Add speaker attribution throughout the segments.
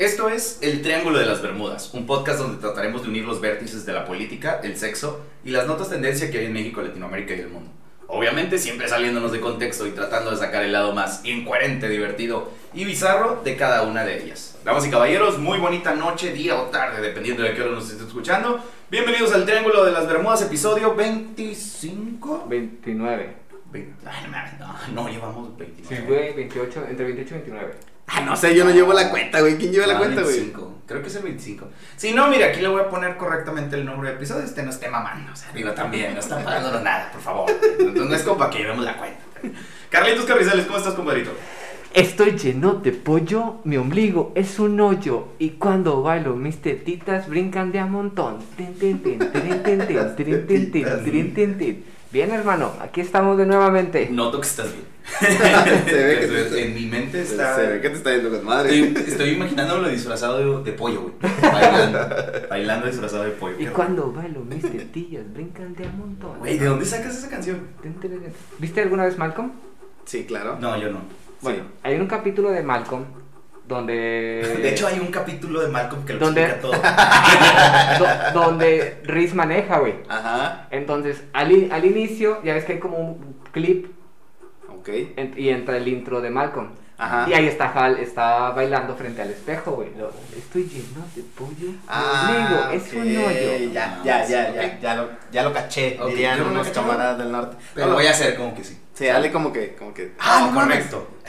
Speaker 1: Esto es El Triángulo de las Bermudas, un podcast donde trataremos de unir los vértices de la política, el sexo y las notas tendencia que hay en México, Latinoamérica y el mundo. Obviamente siempre saliéndonos de contexto y tratando de sacar el lado más incoherente, divertido y bizarro de cada una de ellas. Damas y caballeros, muy bonita noche, día o tarde, dependiendo de qué hora nos esté escuchando. Bienvenidos al Triángulo de las Bermudas, episodio 25.
Speaker 2: 29.
Speaker 1: Ve- Ay, no, mames, no, no llevamos 29.
Speaker 2: Sí, güey, 28, entre 28 y 29.
Speaker 3: Ah, no sé, yo no llevo la cuenta, güey. ¿Quién lleva la
Speaker 1: Ah,
Speaker 3: cuenta, güey?
Speaker 1: 25. Creo que es el 25. Si no, mira, aquí le voy a poner correctamente el nombre del episodio. Este no esté mamando. O sea, digo también, no están pagándonos nada, por favor. Entonces no es como para que llevemos la cuenta. Carlitos Carrizales, ¿cómo estás, compadrito?
Speaker 2: Estoy lleno de pollo, mi ombligo es un hoyo y cuando bailo mis tetitas brincan de a montón. Tin, tin, tin, Bien, hermano, aquí estamos de nuevamente.
Speaker 1: Noto que estás bien.
Speaker 3: Se ve que
Speaker 1: Estoy-
Speaker 3: te-
Speaker 1: en mi mente está.
Speaker 3: se ve que te está yendo con madre.
Speaker 1: Estoy, estoy imaginándolo disfrazado de, de pollo, güey. Bailando. Bailando disfrazado de pollo.
Speaker 2: Y cuando bailo mis tetillas brincan de a montón.
Speaker 1: Güey, ¿de dónde sacas esa canción?
Speaker 2: ¿Viste alguna vez Malcolm?
Speaker 3: Sí, claro.
Speaker 1: No, yo no.
Speaker 2: Bueno, hay un capítulo de Malcolm donde...
Speaker 1: De hecho, hay un capítulo de Malcolm que lo
Speaker 2: ¿Dónde?
Speaker 1: explica todo.
Speaker 2: do- donde Riz maneja, güey.
Speaker 3: Ajá.
Speaker 2: Entonces, al, al inicio, ya ves que hay como un clip
Speaker 3: Ok.
Speaker 2: en- y entra el intro de Malcolm.
Speaker 3: Ajá.
Speaker 2: Y ahí está Hal, está bailando frente al espejo, güey. Lo- Estoy lleno de pollo.
Speaker 3: Ah,
Speaker 2: Amigo, es un hoyo.
Speaker 3: Ya, ya, ya, ya,
Speaker 1: Ok.
Speaker 3: ya lo, ya lo caché, dirían
Speaker 1: no lo
Speaker 3: unos camaradas del norte.
Speaker 1: Pero
Speaker 3: No,
Speaker 1: voy a hacer como que sí.
Speaker 3: Sí, dale como que, como que.
Speaker 1: Ah,
Speaker 3: no
Speaker 1: correcto.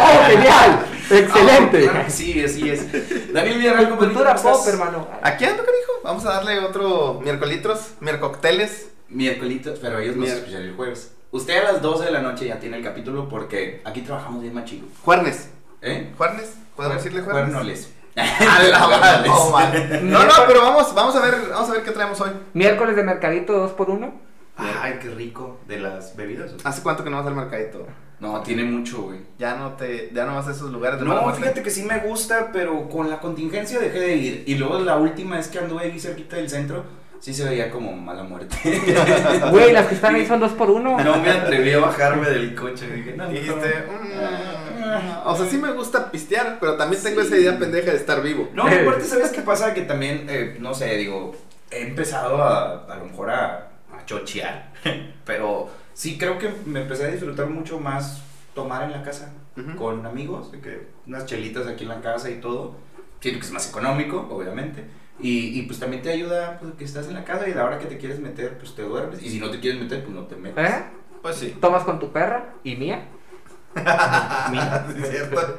Speaker 2: ¡Oh, genial! ¡Excelente!
Speaker 1: Ah, claro que sí, así es. Daniel Villarreal, ¿cómo
Speaker 2: Cultura
Speaker 1: estás?
Speaker 2: pop, hermano.
Speaker 3: Aquí ando, canijo. Vamos a darle otro miércolitros, miércocteles.
Speaker 1: Miércolitos, pero ellos nos escuchan el jueves. Usted a las 12 de la noche ya tiene el capítulo porque aquí trabajamos bien machido.
Speaker 3: Juernes.
Speaker 1: ¿Eh?
Speaker 3: ¿Juernes? ¿Puedo decirle juernes?
Speaker 1: Cuernoles.
Speaker 3: A la no. No, no, pero vamos, vamos a ver, vamos a ver qué traemos hoy.
Speaker 2: Miércoles de mercadito 2 por 1
Speaker 1: Ay, qué rico. ¿De las bebidas?
Speaker 3: ¿Hace cuánto que no vas al mercadito?
Speaker 1: No, tiene mucho, güey.
Speaker 3: Ya no te, ya no vas a esos lugares de
Speaker 1: No, fíjate que sí me gusta, pero con la contingencia dejé de ir. Y luego la última vez que anduve ahí cerquita del centro, sí se veía como mala muerte.
Speaker 2: Güey, las que están ahí son 2 por 1
Speaker 1: No me atreví a bajarme del coche. Dije, no,
Speaker 3: Y dijiste, "Mm". o sea, sí me gusta pistear, pero también tengo esa idea pendeja de estar vivo.
Speaker 1: No, aparte, ¿sabes qué pasa? Que también, eh, no sé, digo, he empezado a, a lo mejor a, a chochear, pero sí creo que me empecé a disfrutar mucho más tomar en la casa con amigos, de que unas chelitas aquí en la casa y todo. Siento que es más económico, obviamente. Y, y pues también te ayuda pues, que estás en la casa y a la hora que te quieres meter, pues te duermes. Y si no te quieres meter, pues no te metes.
Speaker 2: ¿Eh?
Speaker 3: Pues sí.
Speaker 2: Tomas con tu perra y mía.
Speaker 1: Mira,
Speaker 3: Sí, es cierto.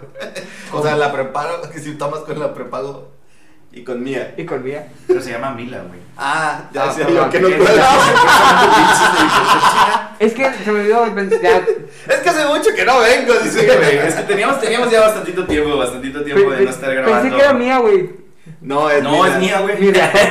Speaker 3: O sea, la preparo, si tomas con la prepago y con mía.
Speaker 2: Y con mía.
Speaker 1: Pero se llama Mila, güey.
Speaker 3: Ah, ya
Speaker 2: Ah,
Speaker 3: yo que no
Speaker 2: que-
Speaker 3: puedo.
Speaker 2: Es que se me olvidó. Ya,
Speaker 3: Es que hace mucho que no vengo,
Speaker 1: Sí,
Speaker 3: dice.
Speaker 1: güey, es que teníamos, teníamos ya bastantito tiempo, bastantito tiempo de no estar grabando.
Speaker 2: Pensé que era mía, güey.
Speaker 3: No, es
Speaker 1: No, es mía, güey.
Speaker 2: Mira.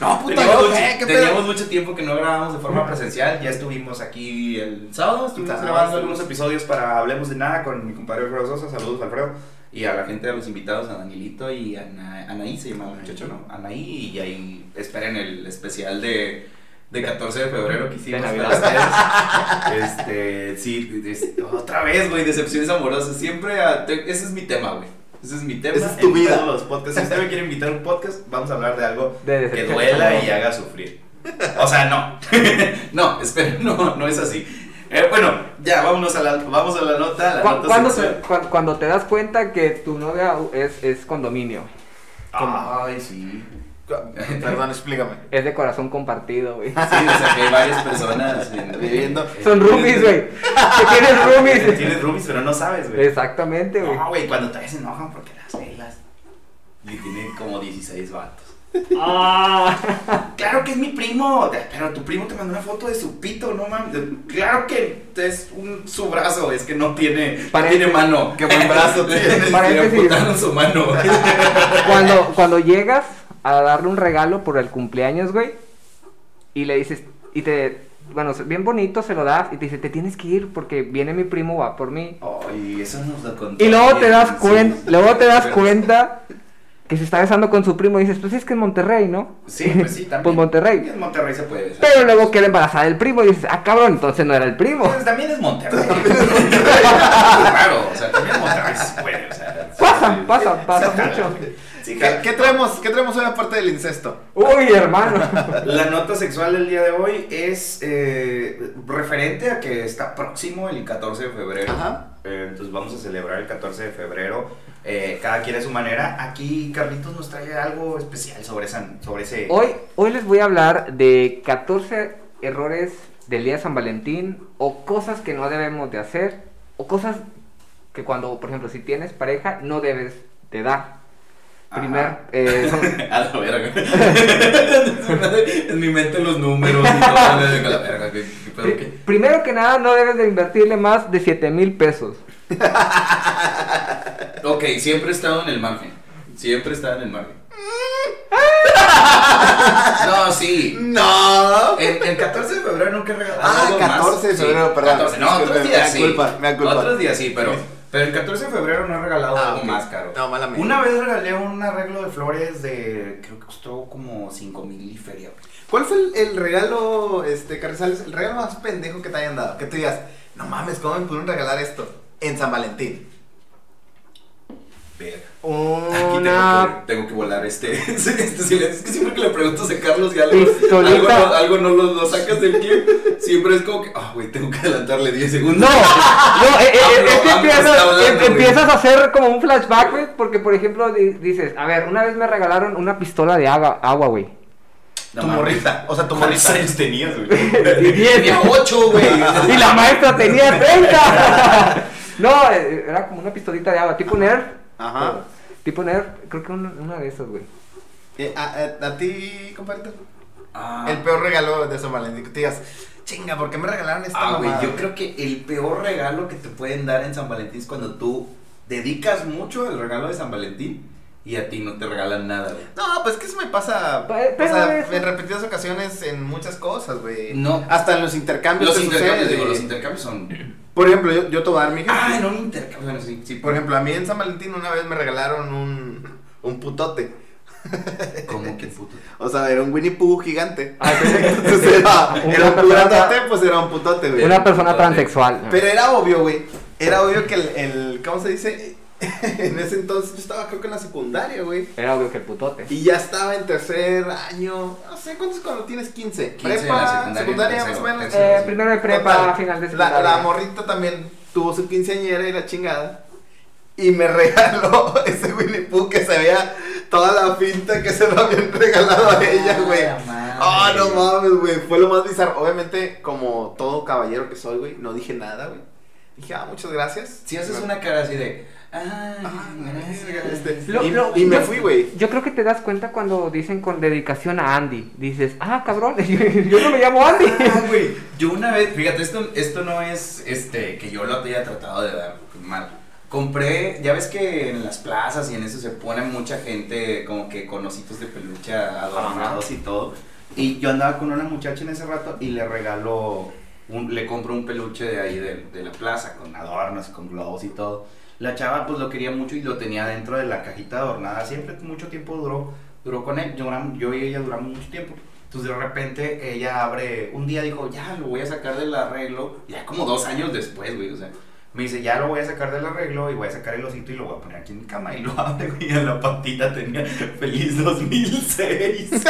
Speaker 3: No, puta,
Speaker 1: Teníamos,
Speaker 3: no,
Speaker 1: mucho,
Speaker 3: eh, qué
Speaker 1: teníamos
Speaker 3: pedo.
Speaker 1: mucho tiempo que no grabábamos de forma presencial. Ya estuvimos aquí el sábado, estuvimos
Speaker 3: Ah,
Speaker 1: grabando
Speaker 3: sí.
Speaker 1: algunos episodios para Hablemos de Nada con mi compadre Alfredo Sosa. Saludos, Alfredo. Y a la gente de los invitados, a Danielito y a Ana- Anaí, se llama el muchacho, ¿no? Anaí, y ahí esperen el especial de, de 14 de febrero que hicimos
Speaker 2: De
Speaker 1: para ustedes. Este, sí, es- otra vez, güey, decepciones amorosas. Siempre, a- te- ese es mi tema, güey. Ese es mi tema.
Speaker 3: Esa es tu
Speaker 1: en
Speaker 3: vida.
Speaker 1: todos los podcasts. Si usted me quiere invitar a un podcast, vamos a hablar de algo
Speaker 2: De
Speaker 1: que duela y haga sufrir. O sea, no. no, espera, no, no es así. Eh, bueno, ya, vámonos a la, vamos a la nota. La
Speaker 2: Cu-
Speaker 1: nota
Speaker 2: cuan- cuando te das cuenta que tu novia es, es condominio,
Speaker 1: Ay, sí.
Speaker 3: Perdón, explícame.
Speaker 2: es de corazón compartido, güey.
Speaker 1: Sí, o sea, que hay varias personas en-
Speaker 3: Viviendo.
Speaker 1: en-
Speaker 2: Son roomies, güey. Que tienes
Speaker 1: Que
Speaker 2: roomies.
Speaker 1: Tienes roomies, pero no sabes, güey.
Speaker 2: Exactamente, güey.
Speaker 1: No, güey, cuando todavía se enojan porque las velas. Y tiene como 16 vatos.
Speaker 2: Ah.
Speaker 1: Claro que es mi primo, pero tu primo te mandó una foto de su pito, no mames. Claro que es un, su brazo, es que no tiene, no
Speaker 2: Parece-
Speaker 1: tiene mano.
Speaker 3: Qué buen brazo tiene.
Speaker 1: Le
Speaker 2: Paréntesis.
Speaker 1: su mano.
Speaker 2: Cuando, cuando llegas a darle un regalo por el cumpleaños, güey, y le dices, y te, bueno, bien bonito se lo das, y te dice, te tienes que ir porque viene mi primo, va por mí.
Speaker 1: Ay, eso nos lo contó.
Speaker 2: Y luego te das cuenta,
Speaker 1: sí.
Speaker 2: luego te das cuenta que se está besando con su primo y dices, pues es que es Monterrey, ¿no?
Speaker 1: Sí, pues sí, también.
Speaker 2: Pues Monterrey.
Speaker 1: En Monterrey se puede besar.
Speaker 2: Pero luego queda embarazada el primo y dices, ah, cabrón, entonces no era el primo.
Speaker 1: Pues también es Monterrey. claro, o sea, también Monterrey se puede, o sea.
Speaker 2: Pasa, pasa, pasa mucho.
Speaker 1: Sí,
Speaker 3: ¿Qué, qué traemos, ¿Qué traemos hoy aparte del incesto?
Speaker 2: Uy, hermano.
Speaker 1: La nota sexual del día de hoy es eh, referente a que está próximo el 14 de febrero.
Speaker 3: Ajá.
Speaker 1: Eh, entonces vamos a celebrar el 14 de febrero. eh, cada quien a su manera. Aquí Carlitos nos trae algo especial sobre, esa, sobre ese...
Speaker 2: Hoy, hoy les voy a hablar de 14 errores del día de San Valentín o cosas que no debemos de hacer o cosas que cuando, por ejemplo, si tienes pareja no debes de dar. Primer, eh, son-
Speaker 1: A la verga. en mi mente los números y todo. A la verga, ¿qué, qué qué?
Speaker 2: primero que nada no debes de invertirle más de 7 mil pesos.
Speaker 1: Ok, siempre he estado en el margen. Siempre he estado en el margen. No, sí.
Speaker 3: No.
Speaker 1: En, el 14 de febrero nunca he regalado.
Speaker 3: Ah,
Speaker 1: algo
Speaker 3: 14 de febrero,
Speaker 1: Sí,
Speaker 3: perdón.
Speaker 1: 14. No, otros días
Speaker 3: me
Speaker 1: sí.
Speaker 3: culpa, me culpa.
Speaker 1: Otros días sí, pero, pero el 14 de febrero no he regalado
Speaker 3: Ah,
Speaker 1: algo más caro.
Speaker 3: No, mala.
Speaker 1: Una vez regalé un arreglo de flores de. Creo que costó como 5 mil y feria.
Speaker 3: ¿Cuál fue el, el regalo, este, Carrizales, el regalo más pendejo que te hayan dado? Que te digas, no mames, ¿cómo me pudieron regalar esto? En San Valentín.
Speaker 1: Verga. Aquí
Speaker 2: Una
Speaker 1: tengo, que, tengo que volar este, este silencio. Es que siempre que le preguntas a Carlos y algo,
Speaker 2: Pistolita.
Speaker 1: algo, no, algo no lo, lo sacas del clip, siempre es como que, ah, güey, tengo que adelantarle 10 segundos.
Speaker 2: No, no, eh, eh,
Speaker 1: AMLO,
Speaker 2: es que
Speaker 1: AMLO
Speaker 2: empiezas,
Speaker 1: hablando,
Speaker 2: em- empiezas a hacer como un flashback, güey, porque por ejemplo di- dices, a ver, una vez me regalaron una pistola de agua, agua, güey.
Speaker 1: No
Speaker 3: tu morrita, o sea, tu
Speaker 1: ¿Cuántos
Speaker 3: morrita.
Speaker 1: años tenías, güey? Tenía 8, güey.
Speaker 2: Y la maestra tenía 30. No, eh, era como una pistolita de agua, tipo Nerf.
Speaker 3: Ajá.
Speaker 2: Tipo Nerf, creo que una, una de esas, güey.
Speaker 3: Eh, a, a- a ti, compadre,
Speaker 1: Ah,
Speaker 3: el peor regalo de San Valentín. Que te digas, chinga, ¿por qué me regalaron esta
Speaker 1: Ah, güey,
Speaker 3: mamada?"
Speaker 1: yo creo que el peor regalo que te pueden dar en San Valentín es cuando tú dedicas mucho el regalo de San Valentín y a ti no te regalan nada, güey.
Speaker 3: No, pues que eso me pasa
Speaker 2: Pe- pero
Speaker 3: o sea, en repetidas ocasiones en muchas cosas, güey.
Speaker 1: No.
Speaker 3: Hasta en los intercambios.
Speaker 1: Los
Speaker 3: te
Speaker 1: intercambios,
Speaker 3: sucede.
Speaker 1: digo, los intercambios son.
Speaker 3: Por ejemplo, yo, yo te voy a dar mi ejemplo.
Speaker 1: Ah, en un intercambio. Bueno, sí, sí.
Speaker 3: Por ejemplo, a mí en San Valentín una vez me regalaron un, un putote.
Speaker 1: ¿Cómo que puto?
Speaker 3: O sea, era un Winnie Pooh gigante.
Speaker 2: Ah,
Speaker 3: Entonces era, un putote, pues era un putote, güey.
Speaker 2: Una persona transexual.
Speaker 3: Pero era obvio, güey. Era obvio que el, el ¿cómo se dice? en ese entonces yo estaba creo que en la secundaria, güey.
Speaker 2: Era obvio que el putote.
Speaker 3: Y ya estaba en tercer año. No sé, ¿cuántos cuando tienes 15?
Speaker 1: 15 en la
Speaker 3: secundaria,
Speaker 1: secundaria,
Speaker 3: más o
Speaker 1: tercero,
Speaker 3: menos.
Speaker 1: tercero.
Speaker 2: Eh, primero de prepa,
Speaker 3: Total,
Speaker 2: final de
Speaker 3: La,
Speaker 2: secundaria.
Speaker 3: la morrita también tuvo su quinceañera y la chingada. Y me regaló ese Winnie Pooh que se veía toda la finta que se lo habían regalado a ella, güey. Ah, no mames, güey. Fue lo más bizarro. Obviamente, como todo caballero que soy, güey, no dije nada, güey. Dije, ah, muchas gracias.
Speaker 1: Si haces una cara así de.
Speaker 3: Ah,
Speaker 1: gracias.
Speaker 3: este,
Speaker 2: Lo-
Speaker 3: y,
Speaker 2: lo-
Speaker 3: y me
Speaker 2: yo-
Speaker 3: fui, güey.
Speaker 2: Yo creo que te das cuenta cuando dicen con dedicación a Andy. Dices, ah, cabrón, yo no me llamo Andy.
Speaker 1: Ah, güey. Yo una vez, fíjate, esto, esto no es este que yo lo haya tratado de dar mal. Compré, ya ves que en las plazas y en eso se pone mucha gente como que con ositos de peluche adornados y todo. Y yo andaba con una muchacha en ese rato y le regaló, un, le compró un peluche de ahí de, de la plaza con adornos, con globos y todo. La chava pues lo quería mucho y lo tenía dentro de la cajita adornada. Siempre mucho tiempo duró, duró con él. Yo, yo y ella duramos mucho tiempo. Entonces de repente ella abre, un día dijo, ya lo voy a sacar del arreglo, ya como dos años después, güey, o sea, me dice, ya lo voy a sacar del arreglo y voy a sacar el osito y lo voy a poner aquí en mi cama y lo abre, güey, y en la patita tenía feliz 2006.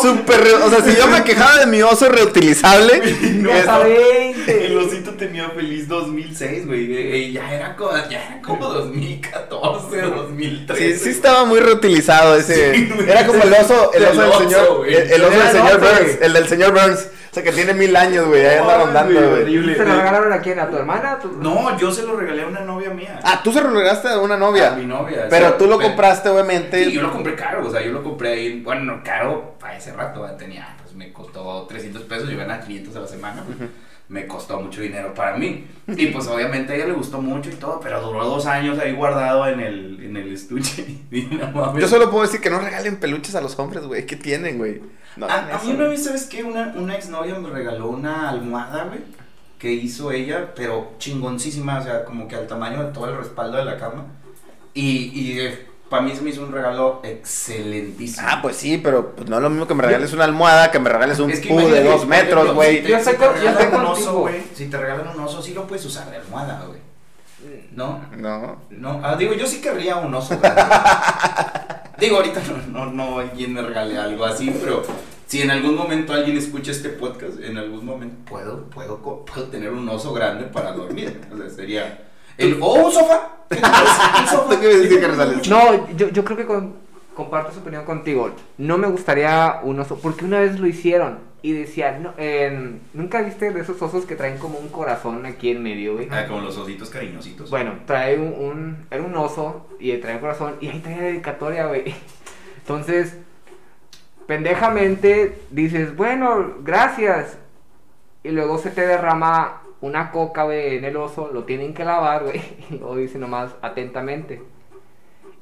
Speaker 3: Súper, re- o sea, si yo me quejaba de mi oso reutilizable,
Speaker 1: No,
Speaker 3: es-
Speaker 2: Hasta 20.
Speaker 1: El osito tenía feliz 2006, güey, y ya era como, ya era como 2014, 2013.
Speaker 3: Sí, sí estaba muy reutilizado ese.
Speaker 1: Sí.
Speaker 3: Era como el oso, el
Speaker 1: Del
Speaker 3: oso del señor,
Speaker 1: güey.
Speaker 3: el, el oso del
Speaker 2: el
Speaker 3: señor
Speaker 2: oso,
Speaker 3: Burns, el del señor Burns, o sea que tiene mil años, güey, ahí anda rondando,
Speaker 1: güey, horrible.
Speaker 2: ¿Se lo regalaron a quién? ¿A tu hermana? ¿A tu-
Speaker 1: No, yo se lo regalé a una novia mía.
Speaker 3: Ah, tú se lo regalaste a una
Speaker 1: A
Speaker 3: novia,
Speaker 1: mi novia.
Speaker 3: pero
Speaker 1: sí,
Speaker 3: tú lo compraste obviamente.
Speaker 1: Sí, yo lo compré caro, o sea, yo lo compré ahí, bueno, no caro para ese rato, tenía, me costó 300 pesos, yo ganaba 500 a la semana, pues, me costó mucho dinero para mí. Y pues obviamente a ella le gustó mucho y todo, pero duró dos años ahí guardado en el, en el estuche. Y no mames.
Speaker 3: Yo solo puedo decir que no regalen peluches a los hombres, güey, ¿qué tienen, güey? No,
Speaker 1: a, a mí una vez, ¿sabes qué? Una, una exnovia me regaló una almohada, güey, que hizo ella, pero chingoncísima, o sea, como que al tamaño de todo el respaldo de la cama. Y, y para mí se me hizo un regalo excelentísimo.
Speaker 3: Ah, pues sí, pero pues, no es lo mismo que me regales una almohada, que me regales un
Speaker 1: Es que
Speaker 3: pu de dos metros, güey.
Speaker 1: Si te,
Speaker 2: Yo
Speaker 1: si
Speaker 2: estoy
Speaker 1: te un
Speaker 2: contigo.
Speaker 1: oso, güey. Si te regalan un oso, sí lo puedes usar de almohada, güey. ¿No?
Speaker 3: No.
Speaker 1: No, ah, digo, yo sí querría un oso. grande. digo, ahorita no, no, no alguien me regale algo así, pero si en algún momento alguien escucha este podcast, en algún momento puedo, puedo, puedo tener un oso grande para dormir. O sea, sería. El, o un sofá. ¿Qué te parece? Un sofá.
Speaker 3: ¿Tú qué?
Speaker 2: No, yo, yo creo que con- comparto su opinión contigo. No me gustaría un oso, porque una vez lo hicieron y decían, no, en- ¿nunca viste de esos osos que traen como un corazón aquí en medio, güey?
Speaker 1: Ah, como los ositos cariñositos.
Speaker 2: Bueno, trae un, un- era un oso y trae un corazón y ahí trae dedicatoria, güey. Entonces, pendejamente dices, bueno, gracias. Y luego se te derrama una coca, güey, en el oso, lo tienen que lavar, güey. Y luego dice nomás, atentamente.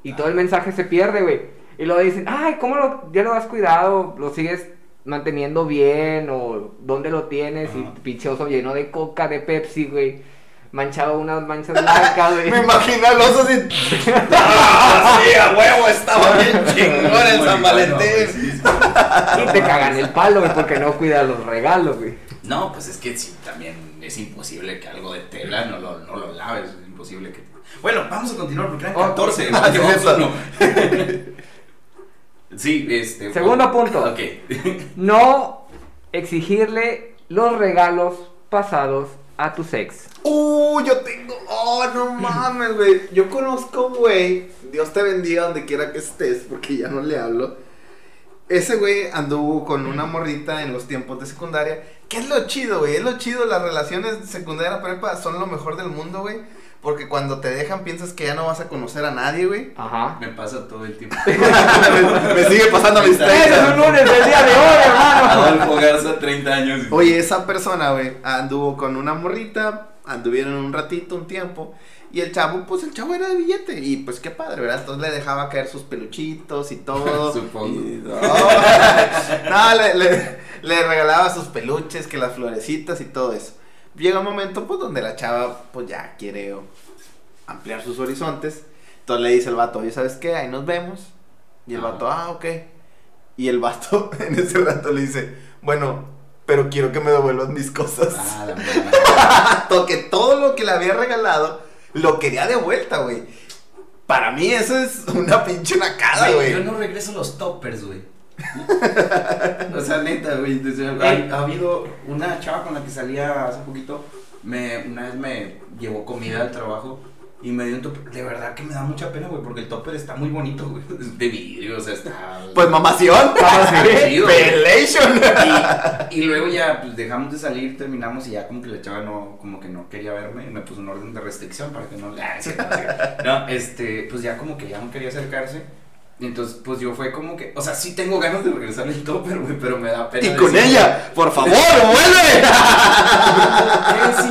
Speaker 2: Y todo el mensaje se pierde, güey. Y luego dicen, ay, ¿cómo lo, ya lo has cuidado? ¿Lo sigues manteniendo bien? ¿O dónde lo tienes?
Speaker 1: Ajá.
Speaker 2: Y pinche oso lleno de coca, de Pepsi, güey. Manchado unas manchas blancas, güey.
Speaker 3: Me imagino al oso así.
Speaker 1: ¡Ah, sí, a huevo! Estaba bien chingón el San Valentín. Sí, sí.
Speaker 2: Y te cagan el palo, güey, porque no cuidas los regalos, güey.
Speaker 1: No, pues es que sí, también es imposible que algo de tela no lo, no lo laves, es imposible que... Bueno, vamos a continuar porque eran
Speaker 2: Oh,
Speaker 1: 14,
Speaker 3: ah, sí,
Speaker 1: llevamos
Speaker 3: cierto.
Speaker 1: uno. Sí, este...
Speaker 2: Segundo punto.
Speaker 1: Ok.
Speaker 2: No exigirle los regalos pasados a tu ex.
Speaker 3: Uh, yo tengo. Oh, no mames, güey. Yo conozco un güey. Dios te bendiga donde quiera que estés, porque ya no le hablo. Ese güey anduvo con una morrita en los tiempos de secundaria. ¿Qué es lo chido, güey? Es lo chido. Las relaciones de secundaria prepa son lo mejor del mundo, güey. Porque cuando te dejan piensas que ya no vas a conocer a nadie, güey.
Speaker 2: Ajá.
Speaker 1: Me pasa todo el tiempo.
Speaker 3: Me sigue pasando a mis
Speaker 2: es
Speaker 3: 30.
Speaker 2: un lunes del día de hoy, hermano.
Speaker 1: Adolfo Garza, 30 años.
Speaker 3: Oye, esa persona, güey, anduvo con una morrita, anduvieron un ratito, un tiempo, y el chavo, pues el chavo era de billete, y pues qué padre, ¿verdad? Entonces le dejaba caer sus peluchitos y todo.
Speaker 1: Supongo.
Speaker 3: Y- no, no, le, le- le regalaba sus peluches, que las florecitas y todo eso. Llega un momento, pues, donde la chava, pues ya quiere ampliar sus horizontes. Entonces le dice el vato, oye, ¿sabes qué? Ahí nos vemos. Y el
Speaker 1: Ajá.
Speaker 3: vato, ah, ok. Y el vato en ese rato le dice, bueno, pero quiero que me devuelvas mis cosas.
Speaker 1: Ah, la.
Speaker 3: Toque todo lo que le había regalado, lo quería de vuelta, güey. Para mí eso es una pinche nacada,
Speaker 1: Güey,
Speaker 3: güey.
Speaker 1: Yo no regreso los toppers, güey. o sea, neta, güey. Ha, ha habido una chava con la que salía hace poquito. Me, una vez me llevó comida al trabajo y me dio un topper. De verdad que me da mucha pena, güey, porque el topper está muy bonito, güey. De vidrio, o sea, está.
Speaker 3: Pues mamación.
Speaker 1: Güey.
Speaker 3: Pelation.
Speaker 1: Y, y luego ya pues, dejamos de salir, terminamos y ya como que la chava no, como que no quería verme y me puso un orden de restricción para que no no, este, pues ya como que ya no quería acercarse. Y entonces, pues yo fue como que, o sea, sí tengo ganas de regresar el topper, güey, pero me da pena.
Speaker 3: Y con ella, por favor, vuelve.
Speaker 1: "Eh, sí,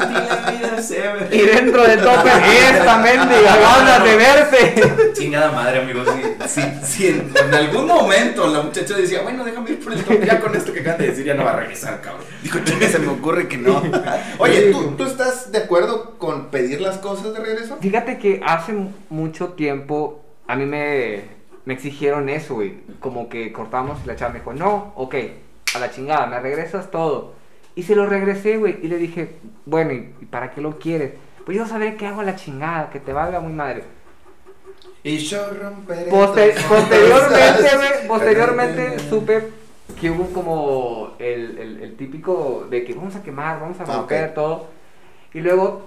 Speaker 1: tiene la vida, se ve".
Speaker 2: Y dentro del tope, esta mendiga ganas de verte.
Speaker 1: Chingada madre, amigos. Sí, en, en algún momento la muchacha decía, bueno, déjame ir por el topper. Ya con esto que acaban de decir, ya no va a regresar, cabrón.
Speaker 3: Dijo, chinga, se me ocurre que no. Oye, ¿tú, ¿tú estás de acuerdo con pedir las cosas de regreso?
Speaker 2: Fíjate que hace mucho tiempo a mí me, me exigieron eso, güey. Como que cortamos y la chava me dijo, no, ok, a la chingada, me regresas todo. Y se lo regresé, güey. Y le dije, bueno, ¿y para qué lo quieres? Pues yo sabré qué hago a la chingada, que te valga muy madre.
Speaker 3: Y yo romperé.
Speaker 2: Poste-
Speaker 3: tus
Speaker 2: posteriormente, güey, posteriormente supe que hubo como el, el- el típico de que vamos a quemar, vamos a romper todo. Y luego,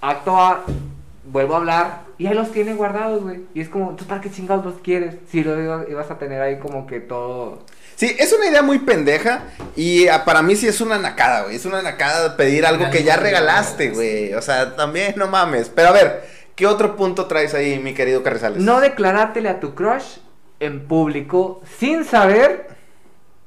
Speaker 2: acto A, vuelvo a hablar y ahí los tiene guardados, güey. Y es como, ¿tú para qué chingados los quieres? Si lo iba- ibas a tener ahí como que todo...
Speaker 3: Sí, es una idea muy pendeja y ah, para mí sí es una nacada, güey. Es una nacada pedir algo que ya regalaste, güey. O sea, también no mames. Pero a ver, ¿qué otro punto traes ahí, mi querido Carrizales?
Speaker 2: No declarártele a tu crush en público sin saber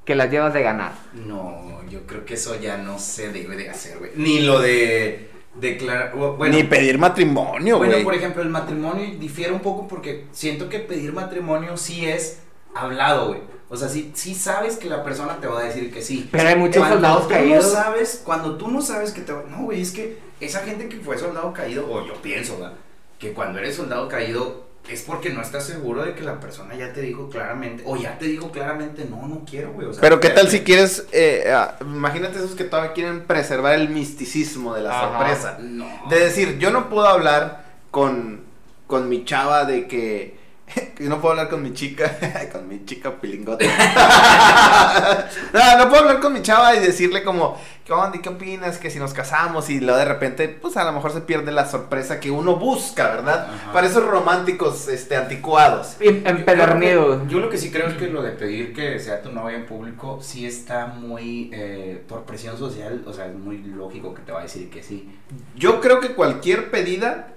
Speaker 2: que la llevas de ganar.
Speaker 1: No, yo creo que eso ya no se debe de hacer, güey. Ni lo de declarar. Bueno,
Speaker 3: Ni pedir matrimonio,
Speaker 1: bueno,
Speaker 3: güey.
Speaker 1: por ejemplo, el matrimonio difiere un poco porque siento que pedir matrimonio sí es hablado, güey. O sea, sí, sí sabes que la persona te va a decir que sí.
Speaker 2: Pero hay muchos
Speaker 1: Cuando
Speaker 2: soldados
Speaker 1: tú
Speaker 2: caídos.
Speaker 1: No sabes, cuando tú no sabes que te va. No, güey, es que esa gente que fue soldado caído, o yo pienso, ¿verdad? Que cuando eres soldado caído, es porque no estás seguro de que la persona ya te dijo claramente, o ya te dijo claramente, no, no quiero, güey. O sea,
Speaker 3: Pero qué tal si quieres, eh, ah, imagínate esos que todavía quieren preservar el misticismo de la
Speaker 2: Ajá.
Speaker 3: sorpresa.
Speaker 1: No.
Speaker 3: De decir, yo no puedo hablar con, con mi chava de que, yo no puedo hablar con mi chica, con mi chica pilingota. no, no puedo hablar con mi chava y decirle como, ¿qué onda? ¿Y qué opinas? Que si nos casamos y luego de repente, pues a lo mejor se pierde la sorpresa que uno busca, ¿verdad?
Speaker 1: Ajá.
Speaker 3: Para esos románticos, este, anticuados.
Speaker 2: Em- Empedernido.
Speaker 1: Yo lo que sí creo es que lo de pedir que sea tu novia en público sí está muy eh, por presión social, o sea, es muy lógico que te va a decir que sí.
Speaker 3: Yo creo que cualquier pedida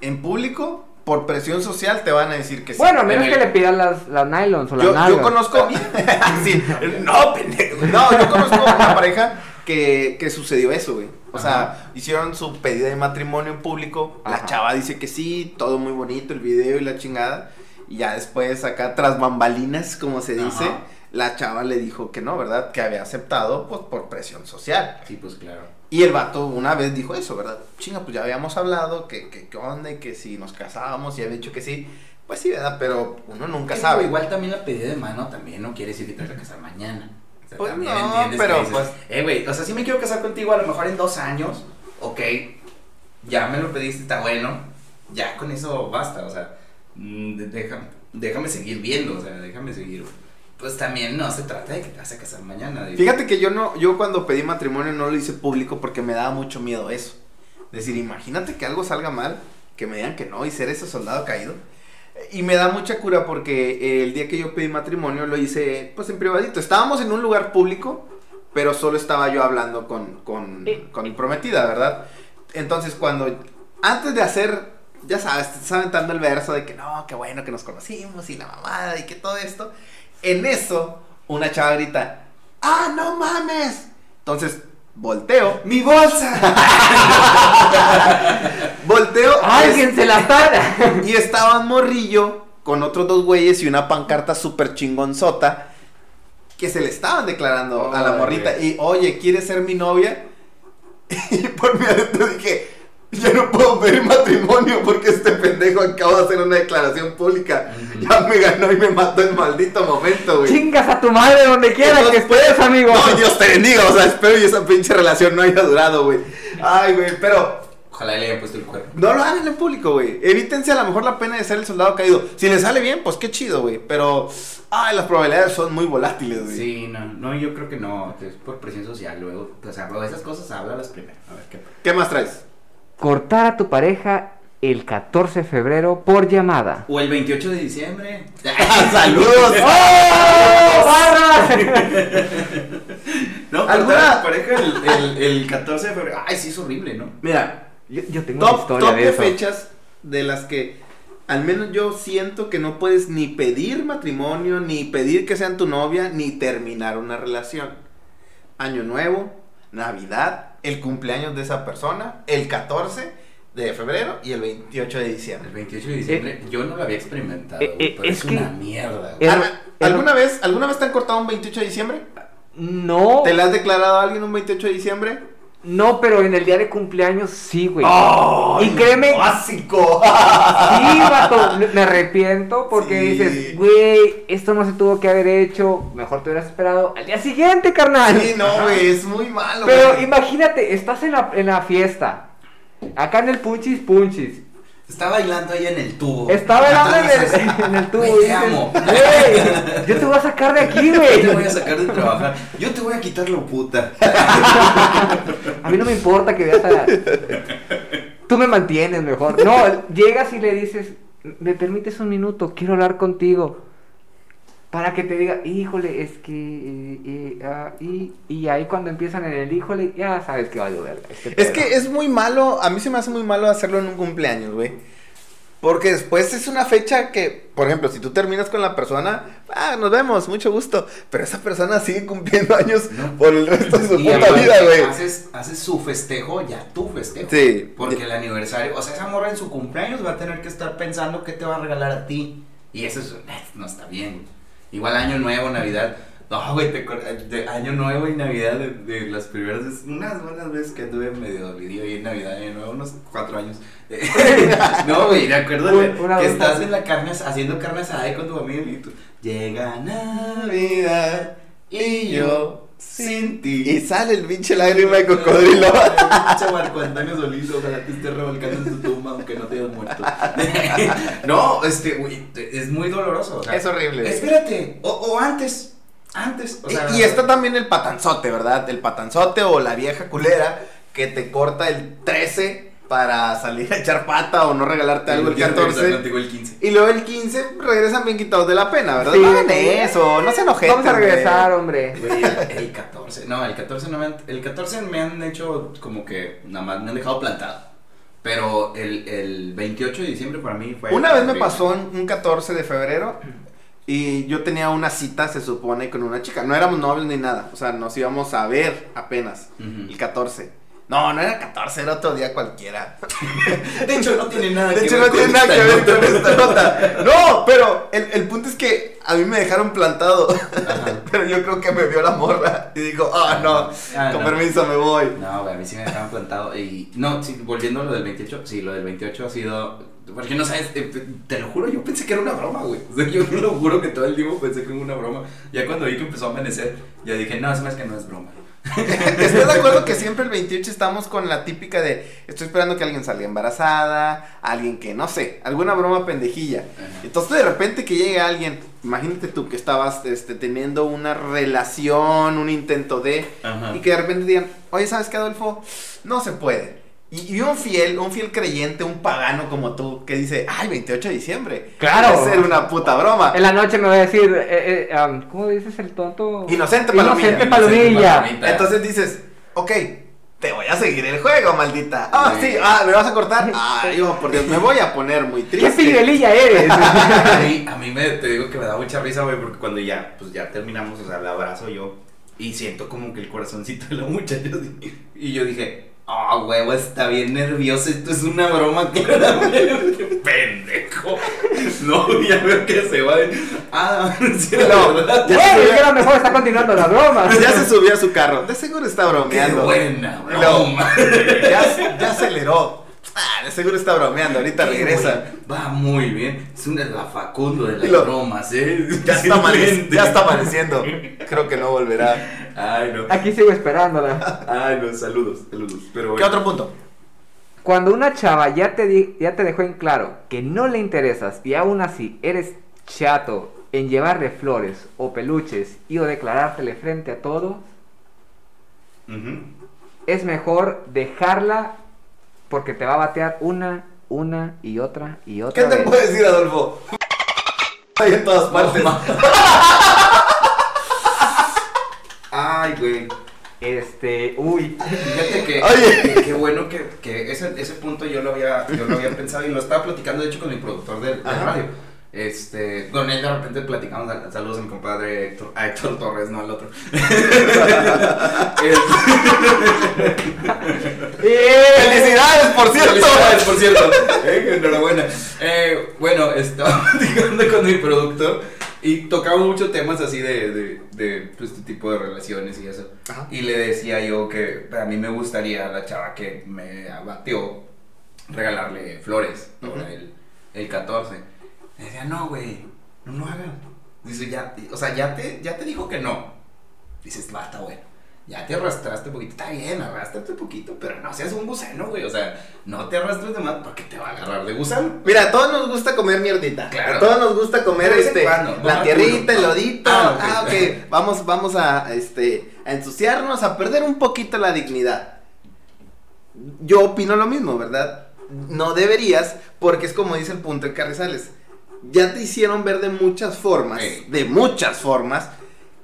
Speaker 3: en público, por presión social, te van a decir que sí.
Speaker 2: Bueno, a menos
Speaker 1: En
Speaker 2: que
Speaker 1: el-
Speaker 2: le pidan las, las nylons o las
Speaker 3: yo, yo conozco. Sí, no, pendejo. No, yo conozco una pareja que, que sucedió eso, güey. O sea, hicieron su pedida de matrimonio en público. La chava dice que sí, todo muy bonito, el video y la chingada. Y ya después, acá tras bambalinas, como se dice,
Speaker 1: Ajá.
Speaker 3: la chava le dijo que no, ¿verdad? Que había aceptado, pues, por presión social.
Speaker 1: Sí, pues claro.
Speaker 3: Y el vato una vez dijo eso, ¿verdad? Chinga, pues ya habíamos hablado, que, que, que onda, y que si nos casábamos y había dicho que sí. Pues sí, ¿verdad? Pero uno nunca
Speaker 1: Sí,
Speaker 3: sabe.
Speaker 1: Igual también la pedida de mano también no quiere decir que te vas a casar mañana. O sea,
Speaker 3: Pues
Speaker 1: también
Speaker 3: no,
Speaker 1: entiendes
Speaker 3: pero
Speaker 1: dices,
Speaker 3: pues-
Speaker 1: Eh, güey, o sea, si me quiero casar contigo a lo mejor en dos años, ok, ya me lo pediste, está bueno, ya con eso basta, o sea, mm, déjame, déjame seguir viendo, o sea, déjame seguir. Pues también no se trata de que te vas a casar mañana.
Speaker 3: Fíjate que yo no, yo cuando pedí matrimonio no lo hice público porque me daba mucho miedo eso. Decir, imagínate que algo salga mal, que me digan que no y ser ese soldado caído. Y me da mucha cura porque eh, el día que yo pedí matrimonio lo hice pues en privadito. Estábamos en un lugar público, pero solo estaba yo hablando con, con, con mi prometida, ¿verdad? Entonces cuando, antes de hacer, ya sabes, te estás aventando el verso de que no, qué bueno que nos conocimos y la mamada y que todo esto. En eso, una chava grita, ¡Ah, no mames! Entonces, volteo.
Speaker 1: ¡Mi bolsa!
Speaker 3: Volteo.
Speaker 2: ¡Alguien se la para!
Speaker 3: Y estaba un morrillo con otros dos güeyes y una pancarta súper chingonzota que se le estaban declarando a la morrita.
Speaker 1: güey.
Speaker 3: Y, oye, ¿quieres ser mi novia? Y por mi adentro dije, ya no puedo pedir matrimonio porque este pendejo acaba de hacer una declaración pública. Ya me ganó y me mató en maldito momento, güey.
Speaker 2: Chingas a tu madre donde quiera que estés, amigo.
Speaker 3: No, Dios te bendiga, o sea, espero y esa pinche relación no haya durado, güey. Ay, güey, pero
Speaker 1: Ojalá le hayan puesto el cuerno.
Speaker 3: no lo hagan en público, güey. Evítense a lo mejor la pena de ser el soldado caído. Si le sale bien, pues qué chido, güey. Pero, ay, las probabilidades son muy volátiles, güey.
Speaker 1: Sí, no, no, yo creo que no, es por presión social, luego, o sea, esas cosas háblalas primero, a ver qué.
Speaker 3: ¿Qué más traes?
Speaker 2: Cortar a tu pareja el 14 de febrero por llamada.
Speaker 1: O el 28 de diciembre.
Speaker 3: ¡Saludos!
Speaker 2: ¡Oh!
Speaker 1: No,
Speaker 3: ¿Alguna-
Speaker 1: ¿Alguna pareja el, el, el 14 de febrero? Ay, sí, es horrible, ¿no?
Speaker 3: Mira,
Speaker 2: Yo, yo tengo una
Speaker 3: top,
Speaker 2: historia
Speaker 3: top
Speaker 2: de
Speaker 3: de
Speaker 2: eso.
Speaker 3: fechas de las que al menos yo siento que no puedes ni pedir matrimonio, ni pedir que sean tu novia, ni terminar una relación. Año Nuevo, Navidad, el cumpleaños de esa persona, el 14 de febrero y el 28 de
Speaker 1: El
Speaker 3: diciembre.
Speaker 1: 28 de diciembre, yo no lo había experimentado,
Speaker 2: eh, eh,
Speaker 1: pero
Speaker 2: es
Speaker 1: es,
Speaker 2: que-
Speaker 1: una mierda.
Speaker 2: Eh,
Speaker 3: ¿Alguna vez, ¿Alguna vez te han cortado un 28 de diciembre?
Speaker 2: No,
Speaker 3: ¿Te le has declarado a alguien un 28 de diciembre?
Speaker 2: No, pero en el día de cumpleaños sí, güey.
Speaker 3: ¡Ay,
Speaker 2: Y créeme-
Speaker 3: ¡Básico!
Speaker 2: Sí, vato, me arrepiento porque
Speaker 3: Sí.
Speaker 2: dices, güey, esto no se tuvo que haber hecho, mejor te hubieras esperado al día siguiente, carnal.
Speaker 3: Sí, no, güey, es muy malo.
Speaker 2: Pero imagínate, estás en la, en la fiesta, acá en el Punchis Punchis,
Speaker 1: Está bailando ahí en el tubo.
Speaker 2: estaba bailando en el, en el tubo.
Speaker 1: güey, te amo.
Speaker 2: Güey, yo te voy a sacar de aquí,
Speaker 1: Yo te voy
Speaker 2: güey.
Speaker 1: a sacar de trabajar. Yo te voy a quitar lo puta.
Speaker 2: A mí no me importa que veas a... Tú me mantienes mejor. No, llegas y le dices, ¿me permites un minuto? Quiero hablar contigo. Para que te diga, híjole, es que... eh, eh, ah, y, y ahí cuando empiezan en el híjole, ya sabes que va a llover. este
Speaker 3: Es que es muy malo, a mí se me hace muy malo hacerlo en un cumpleaños, güey. Porque después es una fecha que, por ejemplo, si tú terminas con la persona, ah, nos vemos, mucho gusto. Pero esa persona sigue cumpliendo años
Speaker 1: No.
Speaker 3: por el resto de su
Speaker 1: Y
Speaker 3: puta vida, güey.
Speaker 1: Haces, haces su festejo, ya tu festejo.
Speaker 3: Sí.
Speaker 1: Porque el aniversario, o sea, esa morra en su cumpleaños va a tener que estar pensando qué te va a regalar a ti. Y eso es- no está bien. Igual año nuevo, Navidad. No, güey, te de Año Nuevo y Navidad, de, de las primeras veces, unas buenas veces que anduve medio dolorido ahí en Navidad, Año Nuevo, unos cuatro años. no, güey, de acuerdo que
Speaker 2: vez
Speaker 1: estás en la carne, haciendo carne asada con tu familia y tú, llega Navidad y yo sin ti.
Speaker 3: Y sale el pinche lágrima de cocodrilo.
Speaker 1: Pinche Marco Antonio Solís, ojalá te esté revolcando en tu tumba aunque no te hayas muerto. no, este, güey, es muy doloroso. o sea,
Speaker 3: Es horrible.
Speaker 1: Espérate, o, o antes, antes, o
Speaker 3: Y-
Speaker 1: sea.
Speaker 3: y, está también el patanzote, ¿verdad? El patanzote o la vieja culera que te corta el 13 para salir a echar pata o no regalarte algo el
Speaker 1: regresar
Speaker 3: 14.
Speaker 1: contigo el 15.
Speaker 3: Y luego el 15 regresan bien quitados de la pena, ¿verdad?
Speaker 2: Sí.
Speaker 3: no hagan eso, no se enojen.
Speaker 2: Vamos a regresar, hombre.
Speaker 1: Güey, el, el 14, no, el 14 no me han, el 14 me han hecho como que nada más me han dejado plantado. Pero el, el 28 de diciembre para mí fue.
Speaker 3: Una vez me pasó un, un 14 de febrero y yo tenía una cita, se supone, con una chica. No éramos novios ni nada, o sea, nos íbamos a ver apenas
Speaker 1: Ujú.
Speaker 3: el 14. No, no era 14, era otro día cualquiera.
Speaker 1: De hecho, no tiene nada
Speaker 3: De
Speaker 1: que
Speaker 3: hecho,
Speaker 1: ver
Speaker 3: no tiene nada que ver con esta nota. No, pero el, el punto es que a mí me dejaron plantado.
Speaker 1: Ajá.
Speaker 3: Pero yo creo que me vio la morra y dijo, ah, no,
Speaker 1: Ah,
Speaker 3: con
Speaker 1: no.
Speaker 3: permiso me voy.
Speaker 1: No, güey, a mí sí me dejaron plantado. Y no, sí, volviendo a lo del 28, sí, lo del 28 ha sido. Porque no sabes, eh, te lo juro, yo pensé que era una broma, güey. O sea, yo te lo juro que todo el tiempo pensé que era una broma. Ya cuando vi que empezó a amanecer, ya dije, no, es más que no es broma.
Speaker 3: ¿Estás de acuerdo que siempre el 28 estamos con la típica de estoy esperando que alguien salga embarazada, alguien que no sé, alguna broma pendejilla? Entonces de repente que llegue alguien, imagínate tú que estabas este, teniendo una relación, un intento de,
Speaker 1: Ajá.
Speaker 3: y que de repente digan, oye, ¿sabes qué, Adolfo? No se puede. Y, y un fiel, un fiel creyente, un pagano como tú, que dice, ay, 28 de diciembre.
Speaker 2: Claro.
Speaker 3: Va a ser una puta broma.
Speaker 2: En la noche me voy a decir, eh, eh, um, ¿cómo dices el tonto?
Speaker 3: Inocente palomilla.
Speaker 2: Inocente palomilla.
Speaker 3: Entonces dices, ok, te voy a seguir el juego, maldita. Ah, sí, ah, ¿me vas a cortar? Ah, yo, por Dios, me voy a poner muy
Speaker 2: ¿Qué
Speaker 3: triste.
Speaker 2: fidelilla eres?
Speaker 1: a mí, a mí me, te digo que me da mucha risa, güey, porque cuando ya, pues ya terminamos, o sea, la abrazo yo y siento como que el corazoncito de la muchacha y yo dije, ah, huevo, está bien nervioso, esto es una broma, claramente, pendejo. No, ya veo que se va de, ah, sí, la
Speaker 3: No,
Speaker 1: verdad.
Speaker 3: ya
Speaker 2: Bueno,
Speaker 3: se
Speaker 2: es que a lo mejor está continuando la broma.
Speaker 3: Ya se subió a su carro. De seguro está
Speaker 1: Qué
Speaker 3: bromeando.
Speaker 1: buena
Speaker 3: Y luego,
Speaker 1: broma.
Speaker 3: ya, ya aceleró. Ah, de seguro está bromeando. Ahorita regresa.
Speaker 1: Va muy bien, es una la Facundo de las
Speaker 3: lo-
Speaker 1: bromas, eh.
Speaker 3: Ya está, ya amaneciendo. Creo que no volverá.
Speaker 1: Ay, no.
Speaker 2: Aquí sigo esperándola.
Speaker 1: Ay, no, saludos, saludos. Pero
Speaker 3: ¿Qué otro punto?
Speaker 2: Cuando una chava ya te, di- ya te dejó en claro que no le interesas y aún así eres chato en llevarle flores o peluches y o declarártele frente a todo,
Speaker 1: Ujú.
Speaker 2: es mejor dejarla porque te va a batear una, una y otra y
Speaker 3: ¿Qué
Speaker 2: otra
Speaker 3: te
Speaker 2: vez.
Speaker 3: puedo decir, Adolfo? Hay en todas partes.
Speaker 1: No, Ay, güey.
Speaker 2: Este, uy.
Speaker 1: Fíjate que,
Speaker 3: Oye.
Speaker 1: que- qué bueno que, que ese, ese punto yo lo había yo lo había pensado y lo estaba platicando de hecho con mi productor del, del radio. Este, con él de repente platicamos, sal- saludos a mi compadre Héctor, a Héctor Torres, no al otro.
Speaker 3: ¡Felicidades, por cierto!
Speaker 1: Felicidades, por cierto. Eh, enhorabuena. Eh, bueno, estaba platicando con mi productor y tocamos muchos temas así de, de, de pues, este tipo de relaciones y eso.
Speaker 3: Ajá.
Speaker 1: Y le decía yo que a mí me gustaría a la chava que me abatió regalarle flores
Speaker 3: Ujú.
Speaker 1: el, el 14. Me decía, no, güey, no lo hagas. Dice, ya, o sea, ya te, ya te dijo que no. Dices, va, está bueno. Ya te arrastraste un poquito, está bien, arrastrate un poquito, pero no seas un gusano, güey. O sea, no te arrastres de más porque te va a agarrar de gusano.
Speaker 3: Mira, a todos nos gusta comer mierdita.
Speaker 1: Claro.
Speaker 3: A todos nos gusta comer este
Speaker 1: cuando,
Speaker 3: la tierrita, el lodito.
Speaker 1: Ah,
Speaker 3: Ah,
Speaker 1: ok.
Speaker 3: ok. Vamos, vamos a este a ensuciarnos, a perder un poquito la dignidad. Yo opino lo mismo, ¿verdad? No deberías, porque es como dice el punto de Carrizales. Ya te hicieron ver de muchas formas,
Speaker 1: Sí.
Speaker 3: de muchas formas,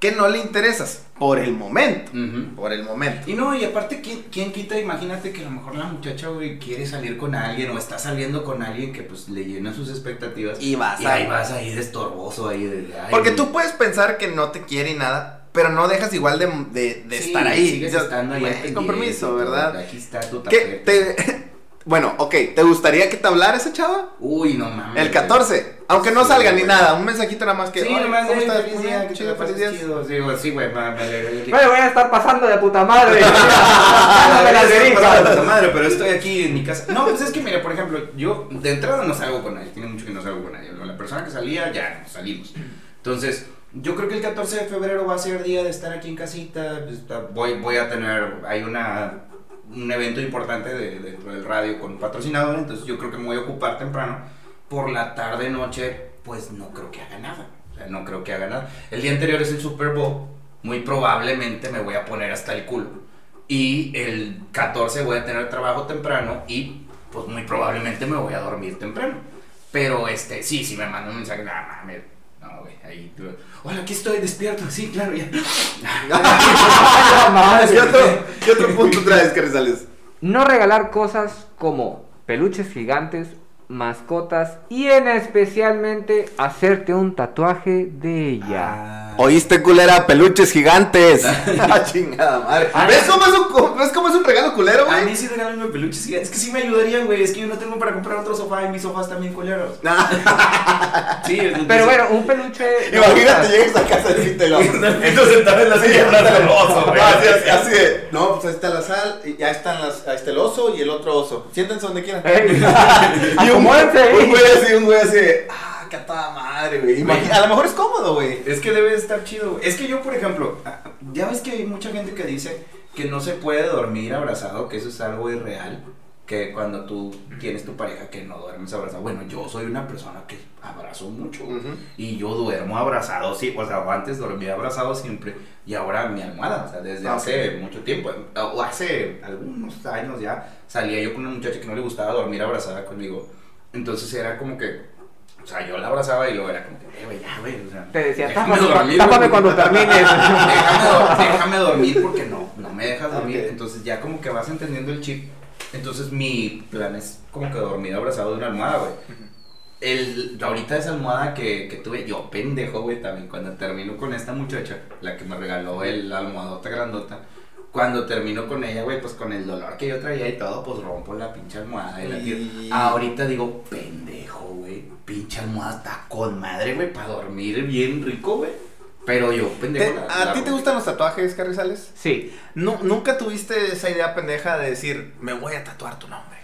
Speaker 3: que no le interesas por el momento. Por el momento.
Speaker 1: Y no, y aparte, ¿quién, quién quita? Imagínate que a lo mejor la muchacha, güey, quiere salir con alguien o está saliendo con alguien que, pues, le llena sus expectativas.
Speaker 3: Y vas
Speaker 1: Y
Speaker 3: a-
Speaker 1: ahí vas ahí de estorboso, ahí de... ay,
Speaker 3: Porque
Speaker 1: güey.
Speaker 3: tú puedes pensar que no te quiere y nada, pero no dejas igual de, de- de
Speaker 1: Sí,
Speaker 3: estar ahí.
Speaker 1: Sigues estando ahí.
Speaker 3: permiso,
Speaker 1: todo,
Speaker 3: ¿verdad?
Speaker 1: Aquí está tu
Speaker 3: Que
Speaker 1: tarjeta.
Speaker 3: te, Bueno, ok, ¿te gustaría que te hablara esa chava?
Speaker 1: Uy, no mames.
Speaker 3: El 14. Aunque no
Speaker 1: Sí,
Speaker 3: salga ni
Speaker 1: güey.
Speaker 3: nada, un mensajito nada más que.
Speaker 1: Sí,
Speaker 3: "Oye,
Speaker 1: nomás
Speaker 3: ¿Cómo estás?
Speaker 1: feliz día, que
Speaker 3: chido,
Speaker 1: la
Speaker 3: feliz día.
Speaker 1: chido. Sí, güey, me me alegré.
Speaker 2: Bueno, voy a estar pasando de puta madre.
Speaker 1: Sí,
Speaker 2: veritas.
Speaker 1: pasaba de puta madre, pero estoy aquí en mi casa. No, pues es que mira, por ejemplo, yo de entrada no salgo con nadie, tiene mucho que no salgo con nadie. Con la persona que salía, ya nos salimos. Entonces, yo creo que el 14 de febrero va a ser día de estar aquí en casita. pues, Voy, voy a tener, hay una un evento importante de- dentro del radio con un patrocinador, entonces yo creo que me voy a ocupar temprano. Por la tarde, noche, pues no creo que haga nada. O sea, no creo que haga nada. El día anterior es el Super Bowl. Muy probablemente me voy a poner hasta el culo. Y el 14 voy a tener trabajo temprano y pues muy probablemente me voy a dormir temprano. Pero este, sí, sí me mandan un mensaje, no mames, güey, ahí, tú, hola, aquí estoy despierto, sí, claro, ya.
Speaker 3: ¿Qué otro, ¿Qué otro punto traes, Carrizales?
Speaker 2: No regalar cosas como peluches gigantes, mascotas y en especialmente hacerte un tatuaje de ella.
Speaker 3: Oíste, culera, peluches gigantes. Ah, chingada madre.
Speaker 2: Ah,
Speaker 3: ¿Ves cómo, es un, ¿Ves cómo es un regalo culero,
Speaker 1: A
Speaker 3: güey?
Speaker 1: mí sí regálenme peluches, sí, es que sí me ayudarían, güey, es que yo no tengo para comprar otro sofá y mis sofás también culeros. Sí, entonces-
Speaker 2: Pero bueno, un peluche.
Speaker 3: Imagínate, llegas a casa y te lo.
Speaker 1: Necesito sentar en la silla del oso, güey.
Speaker 3: Así, así, así de, no, pues ahí está la sal, y ya están las, ahí está el oso y el otro oso. Siéntense donde quieran. Y un,
Speaker 2: ahí.
Speaker 3: un güey así, un güey así, de, ah, a toda madre, güey. Imagina- A lo mejor es cómodo, güey.
Speaker 1: Es que debe de estar chido. güey. Es que yo, por ejemplo, ah, ya ves que hay mucha gente que dice que no se puede dormir abrazado, que eso es algo irreal. Que cuando tú tienes tu pareja que no duermes abrazado. Bueno, yo soy una persona que abrazo mucho. Y yo duermo abrazado, sí. O sea, antes dormía abrazado siempre. Y ahora mi almohada. O sea, desde
Speaker 3: Ah,
Speaker 1: hace mucho tiempo. O hace algunos años ya. Salía yo con una muchacha que no le gustaba dormir abrazada conmigo. Entonces era como que. O sea, yo la abrazaba y luego era como que, eh, güey, ya, güey. O sea,
Speaker 2: Te decía,
Speaker 1: déjame
Speaker 2: tápame,
Speaker 1: dormir,
Speaker 2: tápame
Speaker 1: güey.
Speaker 2: cuando termines.
Speaker 1: déjame, déjame dormir porque no, no me dejas dormir. Entonces ya como que vas entendiendo el chip. Entonces mi plan es como que dormir abrazado de una almohada, güey. El, ahorita esa almohada que, que tuve, yo pendejo, güey, también, cuando termino con esta muchacha, la que me regaló el la almohadota grandota, cuando termino con ella, güey, pues con el dolor que yo traía y todo, pues rompo la pinche almohada y la tiro.
Speaker 3: Y-
Speaker 1: Ahorita digo, pendejo, güey, pinche almohada está con madre, güey, para dormir bien rico, güey. Pero yo, pendejo.
Speaker 3: Te-
Speaker 1: la-
Speaker 3: ¿A ti te gustan los tatuajes, Carrizales?
Speaker 2: Sí,
Speaker 3: Nu- ¿Nunca tuviste esa idea pendeja de decir, me voy a tatuar tu nombre?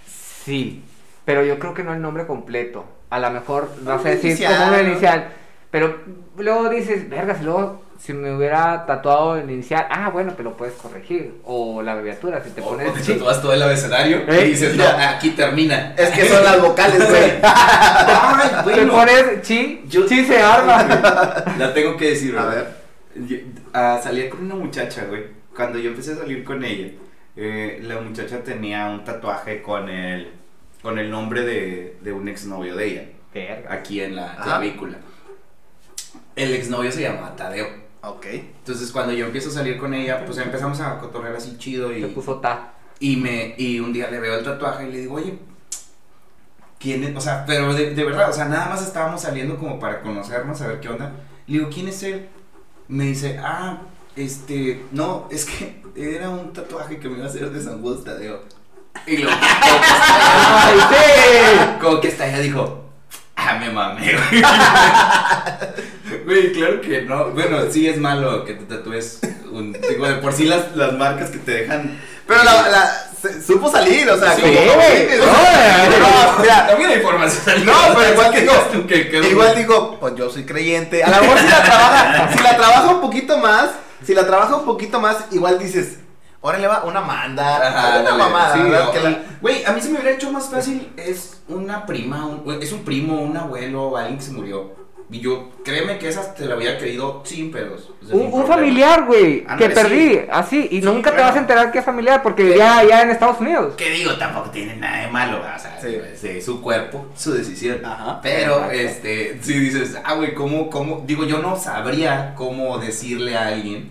Speaker 2: sí. Pero yo creo que no el nombre completo. A lo mejor
Speaker 3: Un
Speaker 2: a decir como una
Speaker 3: ¿no?
Speaker 2: inicial. Pero luego dices, verga, si luego si me hubiera tatuado el inicial, ah, bueno, te lo puedes corregir. O la abreviatura, si te
Speaker 1: O-
Speaker 2: pones.
Speaker 1: o te tatúas todo el abecedario
Speaker 2: Eh,
Speaker 1: y dices, no, aquí termina.
Speaker 3: Es que son las vocales, güey.
Speaker 1: Ay,
Speaker 2: Te
Speaker 1: bueno.
Speaker 2: pones chi,
Speaker 1: Yo-
Speaker 2: chi se arma.
Speaker 1: La tengo que decir,
Speaker 3: A ver.
Speaker 1: Yo- ah, salía con una muchacha, güey. Cuando yo empecé a salir con ella, eh, la muchacha tenía un tatuaje con el, con el nombre de, de un exnovio de ella,
Speaker 2: Verga.
Speaker 1: aquí en la
Speaker 3: Ajá.
Speaker 1: clavícula. El exnovio se llamaba Tadeo.
Speaker 3: Ok.
Speaker 1: Entonces, cuando yo empiezo a salir con ella, pues empezamos a cotorrear así chido y...
Speaker 2: Se puso ta.
Speaker 1: Y, me, y un día le veo el tatuaje y le digo, oye, ¿quién es? O sea, pero de, de verdad, o sea, nada más estábamos saliendo como para conocernos, a ver qué onda. Le digo, ¿quién es él? Me dice, ah, este, no, es que era un tatuaje que me iba a hacer de San Juan Tadeo. Y lo
Speaker 2: ¡Ay, sí!
Speaker 1: como que hasta ella dijo, me mamé, güey. Güey, claro que no. Bueno, sí es malo que te tatúes un. Digo, de por sí las, las marcas que te dejan.
Speaker 3: Pero la, la, se- supo salir, o sea,
Speaker 1: Sí,
Speaker 3: como-
Speaker 2: güey.
Speaker 3: No,
Speaker 2: No,
Speaker 3: no, mira,
Speaker 1: También hay información.
Speaker 3: No, pero igual digo,
Speaker 1: tú que
Speaker 3: igual digo, pues yo soy creyente. A lo mejor si la trabaja, si la trabaja un poquito más, si la trabaja un poquito más, igual dices, órale va, una manda,
Speaker 1: Ajá,
Speaker 3: una mamada,
Speaker 1: sí,
Speaker 3: ¿verdad? Que la-
Speaker 1: Güey, a mí se me hubiera hecho más fácil. Es una prima, un- es un primo, un abuelo, alguien que se murió. Y yo, créeme que esas te la hubiera querido sin pedos. o sea,
Speaker 2: Un,
Speaker 1: sin
Speaker 2: un familiar, güey, que perdí,
Speaker 1: sí.
Speaker 2: así, y
Speaker 1: Sí,
Speaker 2: nunca te vas a enterar que es familiar porque vivía allá en Estados Unidos.
Speaker 1: Que digo, tampoco tiene nada de malo, o sea,
Speaker 3: Sí.
Speaker 1: es su cuerpo, su decisión.
Speaker 3: Ajá.
Speaker 1: Pero,
Speaker 2: Exacto.
Speaker 1: este, si dices, ah, güey, ¿cómo, cómo? Digo, yo no sabría cómo decirle a alguien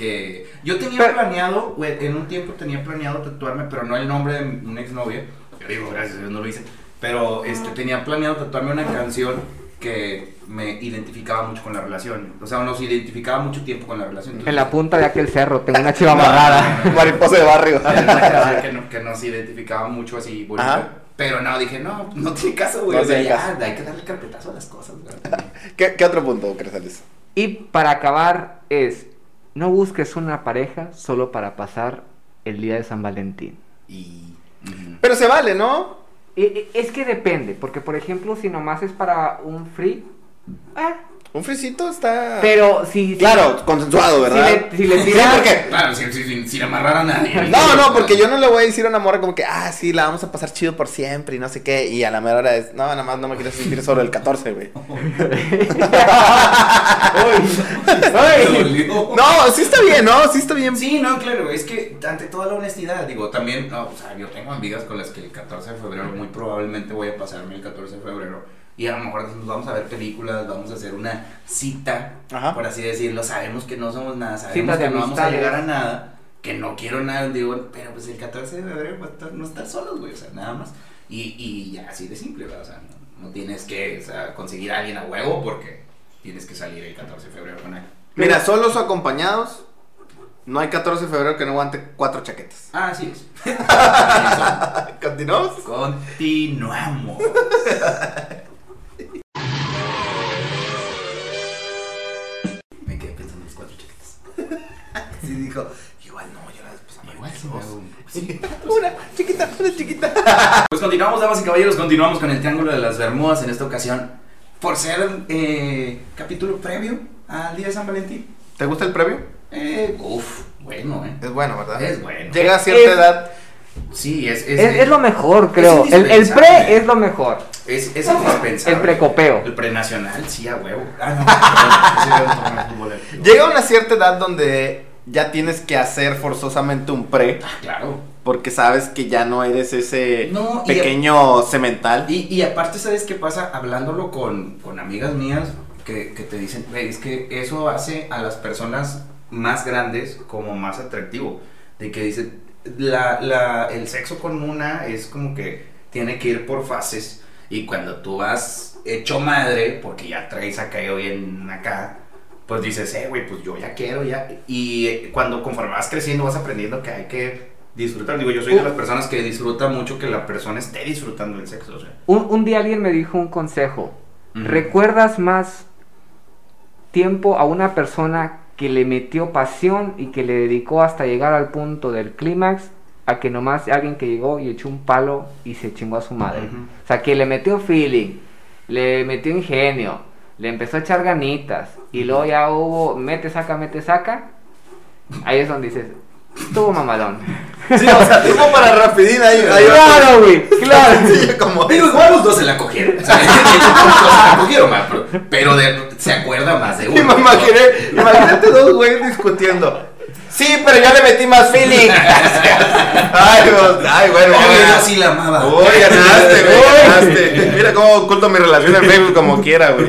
Speaker 1: que. Yo tenía
Speaker 2: Pero-
Speaker 1: planeado, güey, en un tiempo tenía planeado tatuarme, pero no el nombre de una exnovia. Yo digo, gracias a Dios no lo hice. Pero, este, tenía planeado tatuarme una canción que me identificaba mucho con la relación. O sea, nos identificaba mucho tiempo con la relación.
Speaker 2: En la punta de aquel cerro tengo una chiva amarrada.
Speaker 3: Mariposa de barrio.
Speaker 1: Que, no- que nos identificaba mucho así. bonito.
Speaker 3: Ajá.
Speaker 1: Pero no, dije, no, no tiene caso, güey.
Speaker 3: No
Speaker 1: o sea, ya,
Speaker 3: caso.
Speaker 1: hay que darle carpetazo a las cosas, güey.
Speaker 3: ¿Qué, qué otro punto, Cresales?
Speaker 2: Y para acabar es, no busques una pareja solo para pasar el día de San Valentín.
Speaker 1: Y.
Speaker 3: Pero se vale, ¿no?
Speaker 2: E- e- Es que depende, porque por ejemplo, si nomás es para un free, ah,
Speaker 3: Un frisito está.
Speaker 2: pero si... si-
Speaker 3: Claro, consensuado,
Speaker 2: si
Speaker 3: ¿verdad?
Speaker 2: le, si le
Speaker 3: Sí,
Speaker 2: tiras-
Speaker 3: porque-
Speaker 1: Claro, sin, sin, sin, sin amarrar a nadie.
Speaker 3: No, no, porque yo no le voy a decir a una morra como que, ah, sí, la vamos a pasar chido por siempre y no sé qué. Y a la mera hora es, no, nada más no me quiero sentir solo el 14, güey. No, sí está bien, ¿no? Sí está bien.
Speaker 1: Sí, no, claro, es que ante toda la honestidad, digo, también, no, o sea, yo tengo amigas con las que el 14 de febrero muy probablemente voy a pasarme el 14 de febrero y a lo mejor decimos, vamos a ver películas, vamos a hacer una cita,
Speaker 3: Ajá.
Speaker 1: por así decirlo, sabemos que no somos nada, sabemos
Speaker 2: de
Speaker 1: que no vamos a llegar a nada, que no quiero nada, digo, pero pues el 14 de febrero estar- no estar solos, güey, o sea, nada más. Y, y ya, así de simple, ¿verdad? O sea, no, no tienes que o sea, conseguir a alguien a huevo porque tienes que salir el 14 de febrero con alguien.
Speaker 3: Mira, solos o acompañados, no hay 14 de febrero que no aguante cuatro chaquetas.
Speaker 1: Ah, así es.
Speaker 3: ¿Continuamos?
Speaker 1: Continuamos.
Speaker 3: Sí, dijo, igual no, yo la después
Speaker 1: Igual sí.
Speaker 3: Una chiquita, una chiquita.
Speaker 1: Pues continuamos, damas y caballeros, continuamos con el Triángulo de las Bermudas en esta ocasión. Por ser eh, capítulo previo al día de San Valentín.
Speaker 3: ¿Te gusta el previo?
Speaker 1: Eh, uf, bueno, eh.
Speaker 3: Es bueno, ¿verdad?
Speaker 1: Es bueno.
Speaker 3: Llega a cierta
Speaker 2: Es-
Speaker 3: edad.
Speaker 1: Sí, es.
Speaker 2: Es, es lo mejor, creo.
Speaker 1: es
Speaker 2: El, pre es lo mejor.
Speaker 1: Es, es indispensable.
Speaker 2: El precopeo.
Speaker 1: El prenacional, sí, a huevo. Ah, no.
Speaker 3: Llega a una cierta edad donde ya tienes que hacer forzosamente un pre.
Speaker 1: Ah, claro.
Speaker 3: Porque sabes que ya no eres ese
Speaker 1: No, y-
Speaker 3: pequeño cemental.
Speaker 1: Y, y aparte, ¿sabes qué pasa? Hablándolo con, con amigas mías que, que te dicen, "Güey, es que eso hace a las personas más grandes como más atractivo. De que dicen, la, la, el sexo con una es como que tiene que ir por fases. Y cuando tú vas hecho madre, porque ya traes acá y bien acá, pues dices, eh, güey, pues yo ya quiero, ya. Y eh, cuando conforme vas creciendo, vas aprendiendo que hay que disfrutar. Digo, yo soy de las personas que disfruta mucho que la persona esté disfrutando el sexo. O sea.
Speaker 2: Un, un día alguien me dijo un consejo. ¿Recuerdas más tiempo a una persona que le metió pasión y que le dedicó hasta llegar al punto del clímax a que nomás alguien que llegó y echó un palo y se chingó a su madre? O sea, que le metió feeling, le metió ingenio, le empezó a echar ganitas y luego ya hubo mete, saca, mete, saca. Ahí es donde dices, estuvo mamalón.
Speaker 3: Sí, o sea, tipo para rapidín ahí. ahí
Speaker 2: claro, güey, claro.
Speaker 3: Sí, como
Speaker 1: Digo, igual los dos se la cogieron. O sea, los dos se la cogieron, ma, pero, pero de- se acuerda más de
Speaker 3: Y
Speaker 1: uno.
Speaker 3: me imaginé, imagínate dos güeyes discutiendo. Sí, pero yo le metí más feeling. ay, Dios, ay, bueno,
Speaker 1: Oye, yo sí la amaba.
Speaker 3: Uy, ganaste, güey, ganaste. Mira cómo oculto mi relación en Facebook como quiera, güey.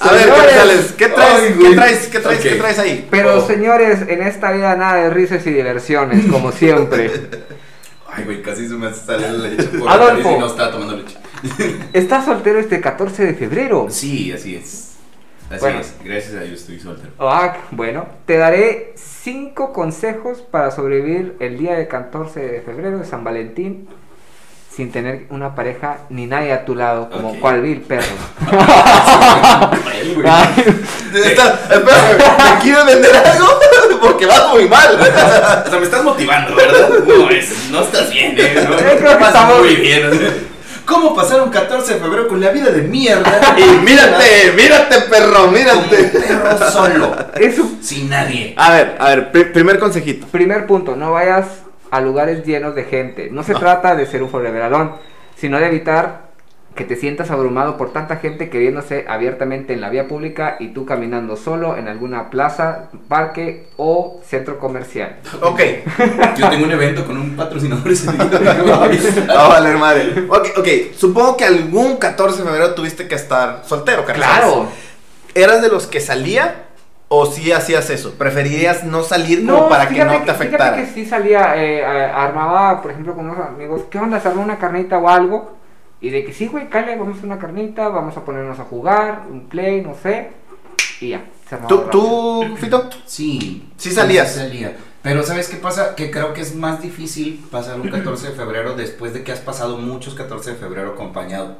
Speaker 3: A ver,
Speaker 2: Señores.
Speaker 3: González, ¿qué traes?
Speaker 1: Ay,
Speaker 3: ¿Qué traes? ¿Qué traes? ¿Qué
Speaker 1: Ok.
Speaker 3: traes ahí?
Speaker 2: Pero
Speaker 1: Oh.
Speaker 2: señores, en esta vida nada de risas y diversiones, como siempre.
Speaker 1: Ay, güey, casi se me hace salir la leche por
Speaker 2: Adolfo.
Speaker 1: la nariz y no estaba tomando leche.
Speaker 2: ¿Estás soltero este 14 de febrero?
Speaker 1: Sí, así es. Así
Speaker 2: Bueno.
Speaker 1: es. Gracias a Dios estoy soltero.
Speaker 2: Ah, bueno, te daré 5 consejos para sobrevivir el día de 14 de febrero de San Valentín sin tener una pareja ni nadie a tu lado, como
Speaker 1: Ok.
Speaker 2: cual vil perro.
Speaker 3: Espera, ¿me quieres vender algo? Porque vas muy mal.
Speaker 1: O sea, me estás motivando, ¿verdad? No, es, no estás bien, ¿eh? No,
Speaker 2: Yo creo que estamos-
Speaker 1: muy bien. ¿Cómo pasar un 14 de febrero con la vida de mierda?
Speaker 3: Y mírate, mírate, perro,
Speaker 1: Como un
Speaker 3: mírate.
Speaker 1: perro solo.
Speaker 2: es su
Speaker 1: Sin nadie.
Speaker 3: A ver, a ver, pri- primer consejito.
Speaker 2: primer punto, no vayas a lugares llenos de gente. No se trata de ser un forever alone, sino de evitar que te sientas abrumado por tanta gente que viéndose abiertamente en la vía pública y tú caminando solo en alguna plaza, parque o centro comercial.
Speaker 3: Ok.
Speaker 1: Yo tengo un evento con un patrocinador ese día.
Speaker 3: Va a valer madre. Ok, ok. Supongo que algún 14 de febrero tuviste que estar soltero, Carlos.
Speaker 2: Claro.
Speaker 3: ¿Eras de los que salía o sí hacías eso? ¿Preferirías no salir como para que
Speaker 2: fíjate
Speaker 3: no te
Speaker 2: Fíjate
Speaker 3: afectara?
Speaker 2: que sí salía, eh, armaba, por ejemplo, con unos amigos, ¿qué onda? ¿Se una carnita o algo? Y de que sí, güey, cállate, vamos a hacer una carnita, vamos a ponernos a jugar, un play, no sé. Y ya, se
Speaker 3: ¿Tú, tú, Fito?
Speaker 1: Sí.
Speaker 3: Sí salías.
Speaker 1: sí salía. Pero ¿sabes qué pasa? Que creo que es más difícil pasar un 14 de febrero después de que has pasado muchos 14 de febrero acompañado.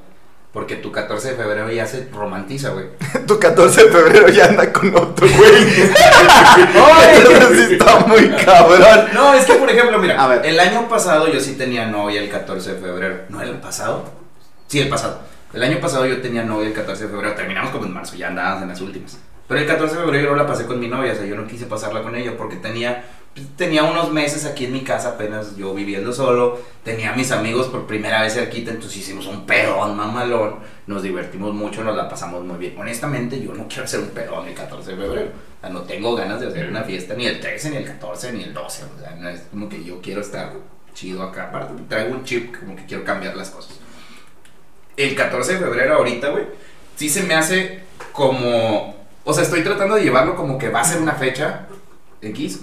Speaker 1: Porque tu 14 de febrero ya se romantiza, güey.
Speaker 3: Tu 14 de febrero ya anda con otro güey. Está muy cabrón.
Speaker 1: No, es que por ejemplo, mira,
Speaker 3: A ver.
Speaker 1: el año pasado yo sí tenía novia el 14 de febrero. ¿No el pasado? Sí, el pasado. El año pasado yo tenía novia el 14 de febrero. Terminamos como en marzo, ya andábamos en las últimas. Pero el 14 de febrero yo no la pasé con mi novia, o sea, yo no quise pasarla con ella porque tenía pues, tenía unos meses aquí en mi casa apenas yo viviendo solo, tenía a mis amigos por primera vez cerquita, entonces hicimos un pedón mamalón, nos divertimos mucho, nos la pasamos muy bien. Honestamente, yo no quiero hacer un pedón el 14 de febrero, o sea, no tengo ganas de hacer una fiesta ni el 13, ni el 14, ni el 12, o sea, no es como que yo quiero estar chido acá, aparte traigo un chip como que quiero cambiar las cosas. El 14 de febrero ahorita, güey, sí se me hace como, o sea, estoy tratando de llevarlo como que va a ser una fecha X,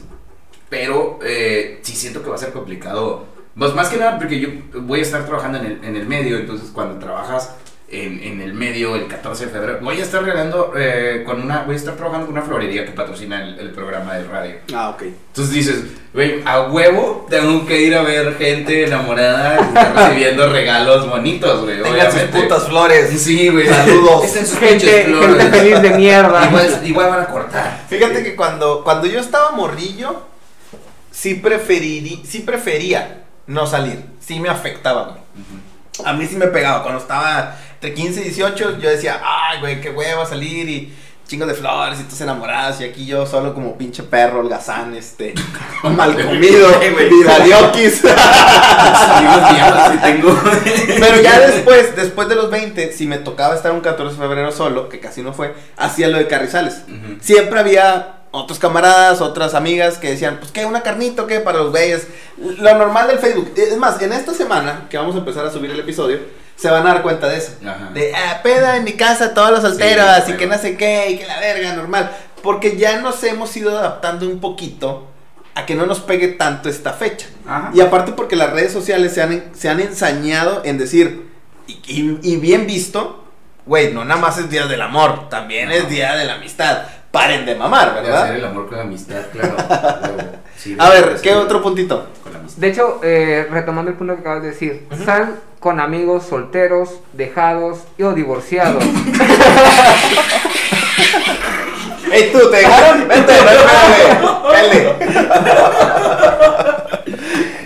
Speaker 1: pero eh, sí siento que va a ser complicado. Pues más que nada porque yo voy a estar trabajando en el, en el medio, entonces cuando trabajas en, en el medio el 14 de febrero, voy a estar regalando eh, con una, voy a estar trabajando con una florería que patrocina el, el programa de radio.
Speaker 3: Ah, ok.
Speaker 1: Entonces dices, güey, a huevo tengo que ir a ver gente enamorada que está recibiendo regalos bonitos, güey.
Speaker 3: Tengan sus putas flores.
Speaker 1: Sí, güey.
Speaker 3: Saludos.
Speaker 1: Estén sus
Speaker 2: Gente,
Speaker 1: flores.
Speaker 2: gente feliz de mierda.
Speaker 1: Igual, igual van a cortar.
Speaker 3: Fíjate que cuando, cuando yo estaba morrillo, sí, preferirí, sí prefería no salir. Sí me afectaba, güey. A mí sí me pegaba. Cuando estaba entre 15 y 18, yo decía, ay, güey, qué hueva salir y chingo de flores y tus enamoradas. Y aquí yo solo como pinche perro, holgazán, este, mal comido,
Speaker 1: tengo.
Speaker 3: Pero ya después, después de los 20, si me tocaba estar un 14 de febrero solo, que casi no fue, hacía lo de Carrizales. Siempre había otros camaradas, otras amigas que decían, pues qué, una carnita qué para los güeyes. Lo normal del Facebook. Es más, en esta semana que vamos a empezar a subir el episodio, se van a dar cuenta de eso.
Speaker 1: Ajá.
Speaker 3: De, ah, peda en mi casa, todas las solteras,
Speaker 1: Sí,
Speaker 3: y que no sé qué, y que la verga, normal. Porque ya nos hemos ido adaptando un poquito a que no nos pegue tanto esta fecha.
Speaker 1: Ajá.
Speaker 3: Y aparte porque las redes sociales se han, se han ensañado en decir, y, y- y bien visto, güey, no nada más es Día del Amor, también
Speaker 1: Ajá.
Speaker 3: es Día de la Amistad. Paren de mamar,
Speaker 1: De hacer
Speaker 3: ¿verdad?
Speaker 1: el amor con la amistad, claro. Sí,
Speaker 3: A ver, ¿qué otro puntito?
Speaker 1: Con la amistad.
Speaker 2: De hecho, eh, retomando el punto que acabas de decir, sal con amigos solteros, dejados y o divorciados.
Speaker 3: ¡Ey, tú, te dejaron! ¡Vente.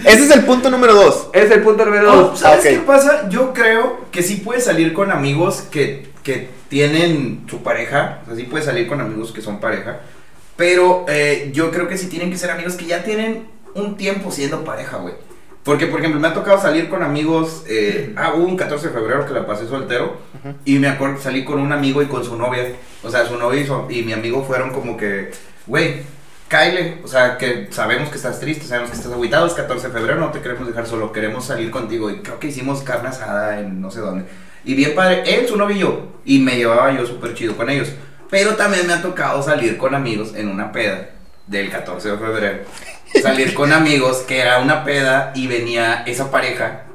Speaker 3: Ese es el punto número dos.
Speaker 2: es el punto número dos.
Speaker 1: ¿Sabes qué pasa? Yo creo que sí puedes salir con amigos que, que tienen su pareja. O sea, sí puedes salir con amigos que son pareja. Pero eh, yo creo que sí tienen que ser amigos que ya tienen un tiempo siendo pareja, güey. Porque, por ejemplo, me ha tocado salir con amigos. Eh, ah, hubo un 14 de febrero que la pasé soltero. Y me acuerdo, salí con un amigo y con su novia. O sea, su novia y, su- y mi amigo fueron como que, güey, Kyle, o sea, que sabemos que estás triste, sabemos que estás agüitado, es 14 de febrero, no te queremos dejar solo, queremos salir contigo. Y creo que hicimos carne asada en no sé dónde. Y bien padre, él, su novio y yo. Y me llevaba yo súper chido con ellos. Pero también me ha tocado salir con amigos en una peda del 14 de febrero. Salir con amigos que era una peda y venía esa pareja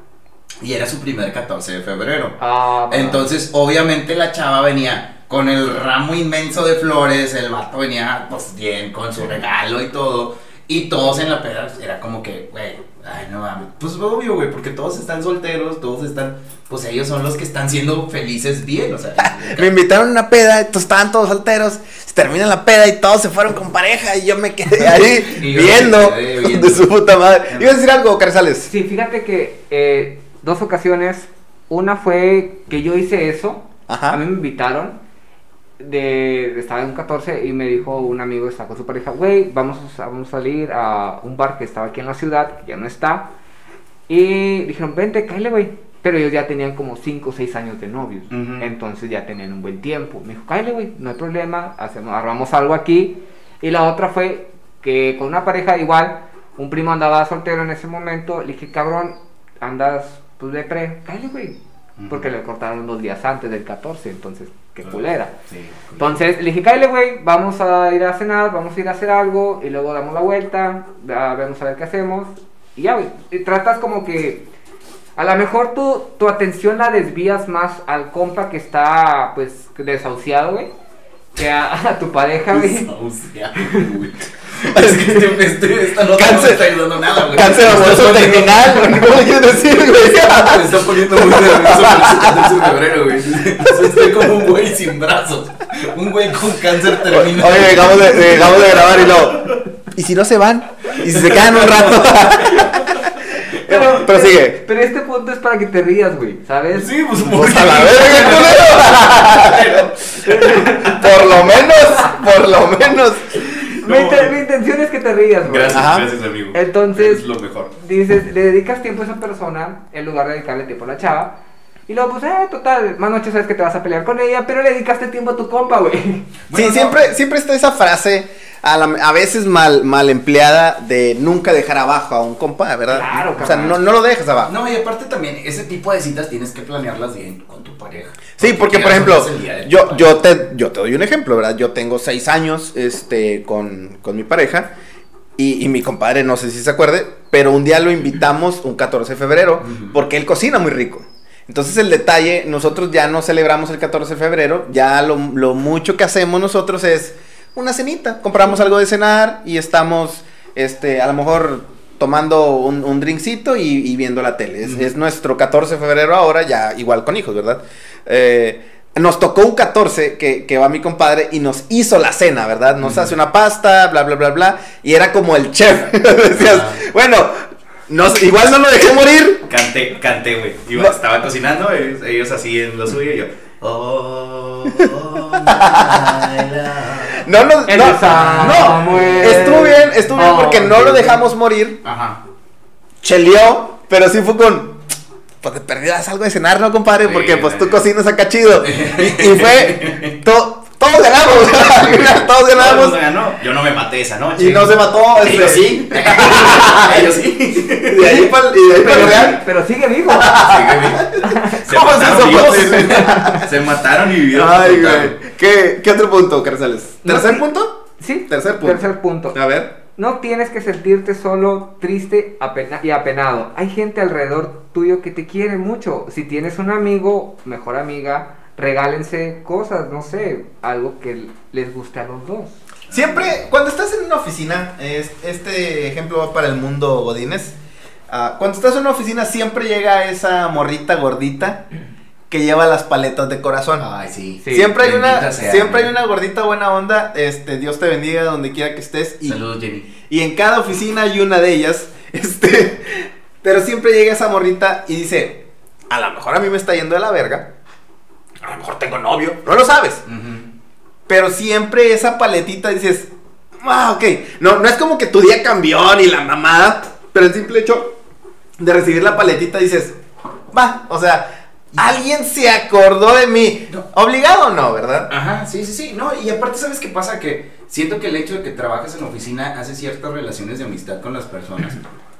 Speaker 1: y era su primer 14 de febrero.
Speaker 2: Ah.
Speaker 1: Entonces, obviamente la chava venía con el ramo inmenso de flores, el vato venía pues bien con su regalo y todo. Y todos en la peda era como que, güey, ay no mames. Pues obvio, güey, porque todos están solteros, todos están, pues ellos son los que están siendo felices bien, o sea.
Speaker 3: Me invitaron a una peda, entonces estaban todos solteros. Se termina la peda y todos se fueron con pareja y yo me quedé ahí viendo,
Speaker 1: me quedé viendo.
Speaker 3: de su puta madre. ¿Ibas a decir algo, Carzales?
Speaker 2: Sí, fíjate que eh, dos ocasiones. Una fue que yo hice eso.
Speaker 3: Ajá.
Speaker 2: A mí me invitaron. De, estaba en un 14 y me dijo un amigo está con su pareja, güey, vamos, a- vamos a salir a un bar que estaba aquí en la ciudad, que ya no está. Y dijeron, vente, cállate, güey. Pero ellos ya tenían como 5 o 6 años de novios.
Speaker 1: Ujú.
Speaker 2: Entonces ya tenían un buen tiempo. Me dijo, cállate, güey, no hay problema, hacemos, armamos algo aquí. Y la otra fue que con una pareja igual, un primo andaba soltero en ese momento. Le dije, cabrón, andas pues de pre, cállate, güey.
Speaker 1: Ujú.
Speaker 2: Porque le cortaron dos días antes del 14, entonces, qué culera.
Speaker 1: Sí, culera.
Speaker 2: Entonces le dije, cállate, güey, vamos a ir a cenar, vamos a ir a hacer algo y luego damos la vuelta, a- vamos a ver qué hacemos. Y ya, güey, tratas como que A lo mejor tú, tu atención la desvías más al compa que está, pues, desahuciado, güey. Que a, a tu pareja, güey.
Speaker 1: Es que este, este- esta nota no
Speaker 3: Cáncer.
Speaker 1: me está ayudando nada, güey.
Speaker 3: Cáncer amoroso terminal, güey, ¿cómo le quieres decir, güey?
Speaker 1: Me está poniendo muy nervioso por 14 de febrero, güey. Estoy como un güey sin brazos. Un güey con cáncer terminal.
Speaker 3: Oye, dejamos de, dejamos de grabar y luego. ¿Y si no se van? ¿Y si se quedan un rato? Pero sigue.
Speaker 2: Pero este punto es para que te rías, güey, ¿sabes?
Speaker 1: Sí, pues
Speaker 3: Pues a la verga. Por lo menos, por lo menos.
Speaker 2: Mi, inten- mi intención es que te rías, güey.
Speaker 1: Gracias,
Speaker 3: Ajá.
Speaker 1: gracias, amigo.
Speaker 2: Entonces-
Speaker 1: Es lo mejor.
Speaker 2: Dices, le dedicas tiempo a esa persona en lugar de dedicarle tiempo a la chava. Y luego, pues, eh, total, más noche sabes que te vas a pelear con ella, pero le dedicaste tiempo a tu compa, güey.
Speaker 3: Sí,
Speaker 1: no.
Speaker 3: siempre, siempre está esa frase, a, la- a veces mal, mal empleada, de nunca dejar abajo a un compa, ¿verdad?
Speaker 2: Claro,
Speaker 3: O sea, no, no lo dejes abajo.
Speaker 1: No, y aparte también, ese tipo de citas tienes que planearlas bien con tu pareja.
Speaker 3: Sí, porque por ejemplo, yo, yo, te, yo te doy un ejemplo, ¿verdad? Yo tengo seis años este, con, con mi pareja y, y mi compadre, no sé si se acuerde, pero un día lo invitamos un 14 de febrero porque él cocina muy rico. Entonces el detalle, nosotros ya no celebramos el 14 de febrero, ya lo, lo mucho que hacemos nosotros es una cenita, compramos algo de cenar y estamos, este, a lo mejor tomando un, un drinkcito y, y viendo la tele. Es, nuestro 14 de febrero ahora, ya igual con hijos, ¿verdad? Eh, nos tocó un 14 que, que va mi compadre y nos hizo la cena, ¿verdad? Nos hace una pasta, bla, bla, bla, bla. Y era como el chef. Decías,
Speaker 1: Ah.
Speaker 3: bueno, nos- igual no lo dejé morir.
Speaker 1: Canté, canté, güey.
Speaker 3: No.
Speaker 1: Estaba cocinando, ellos, ellos así en lo suyo y yo. Oh.
Speaker 3: No, no,
Speaker 2: de Samuel.
Speaker 3: no, estuvo bien, estuvo bien porque
Speaker 2: Oh,
Speaker 3: no lo dejamos morir.
Speaker 1: Ajá.
Speaker 3: Cheleó, pero sí fue con. Pues de perdida haz algo de cenar, ¿no, compadre? Porque pues tú cocinas acá chido. Y, y fue. to- todos ganamos. todos
Speaker 1: Todo el
Speaker 3: ganamos.
Speaker 1: ganó. Yo no me maté esa noche.
Speaker 3: Y no se mató. este,
Speaker 1: Ellos sí. Ellos sí.
Speaker 3: De ahí para y de ahí pa'l
Speaker 2: Pero,
Speaker 3: real.
Speaker 2: pero sigue vivo.
Speaker 1: Se
Speaker 3: ¿Cómo es
Speaker 1: mataron vivos.
Speaker 3: posible?
Speaker 1: Se mataron y vivieron.
Speaker 3: Ay, güey. ¿Qué, ¿Qué otro punto, Carzales?
Speaker 2: No,
Speaker 3: ¿Tercer punto?
Speaker 2: Sí.
Speaker 3: Tercer punto.
Speaker 2: Tercer punto.
Speaker 3: A ver.
Speaker 2: No tienes que sentirte solo, triste apena- y apenado. Hay gente alrededor tuyo que te quiere mucho. Si tienes un amigo, mejor amiga, regálense cosas, no sé, algo que les guste a los dos.
Speaker 3: Siempre, cuando estás en una oficina, es- este ejemplo va para el mundo Godines. ah, cuando estás en una oficina, siempre llega esa morrita gordita que lleva las paletas de corazón.
Speaker 1: Ay, sí.
Speaker 2: Sí.
Speaker 3: siempre hay una,
Speaker 1: sea,
Speaker 3: siempre hay una gordita buena onda. Este, Dios te bendiga donde quiera que estés. Y,
Speaker 1: Saludos, Jenny.
Speaker 3: y en cada oficina hay una de ellas. Este, pero siempre llega esa morrita y dice, a lo mejor a mí me está yendo de la verga. A lo mejor tengo novio. No lo sabes. Pero siempre esa paletita dices, ah, ok. No, no es como que tu día cambió ni la mamada, pero el simple hecho de recibir la paletita dices, va, o sea, alguien se acordó de mí.
Speaker 1: No.
Speaker 3: Obligado o no, ¿verdad?
Speaker 1: Ajá, sí, sí, sí. No, y aparte, ¿sabes qué pasa? Que siento que el hecho de que trabajas en oficina hace ciertas relaciones de amistad con las personas.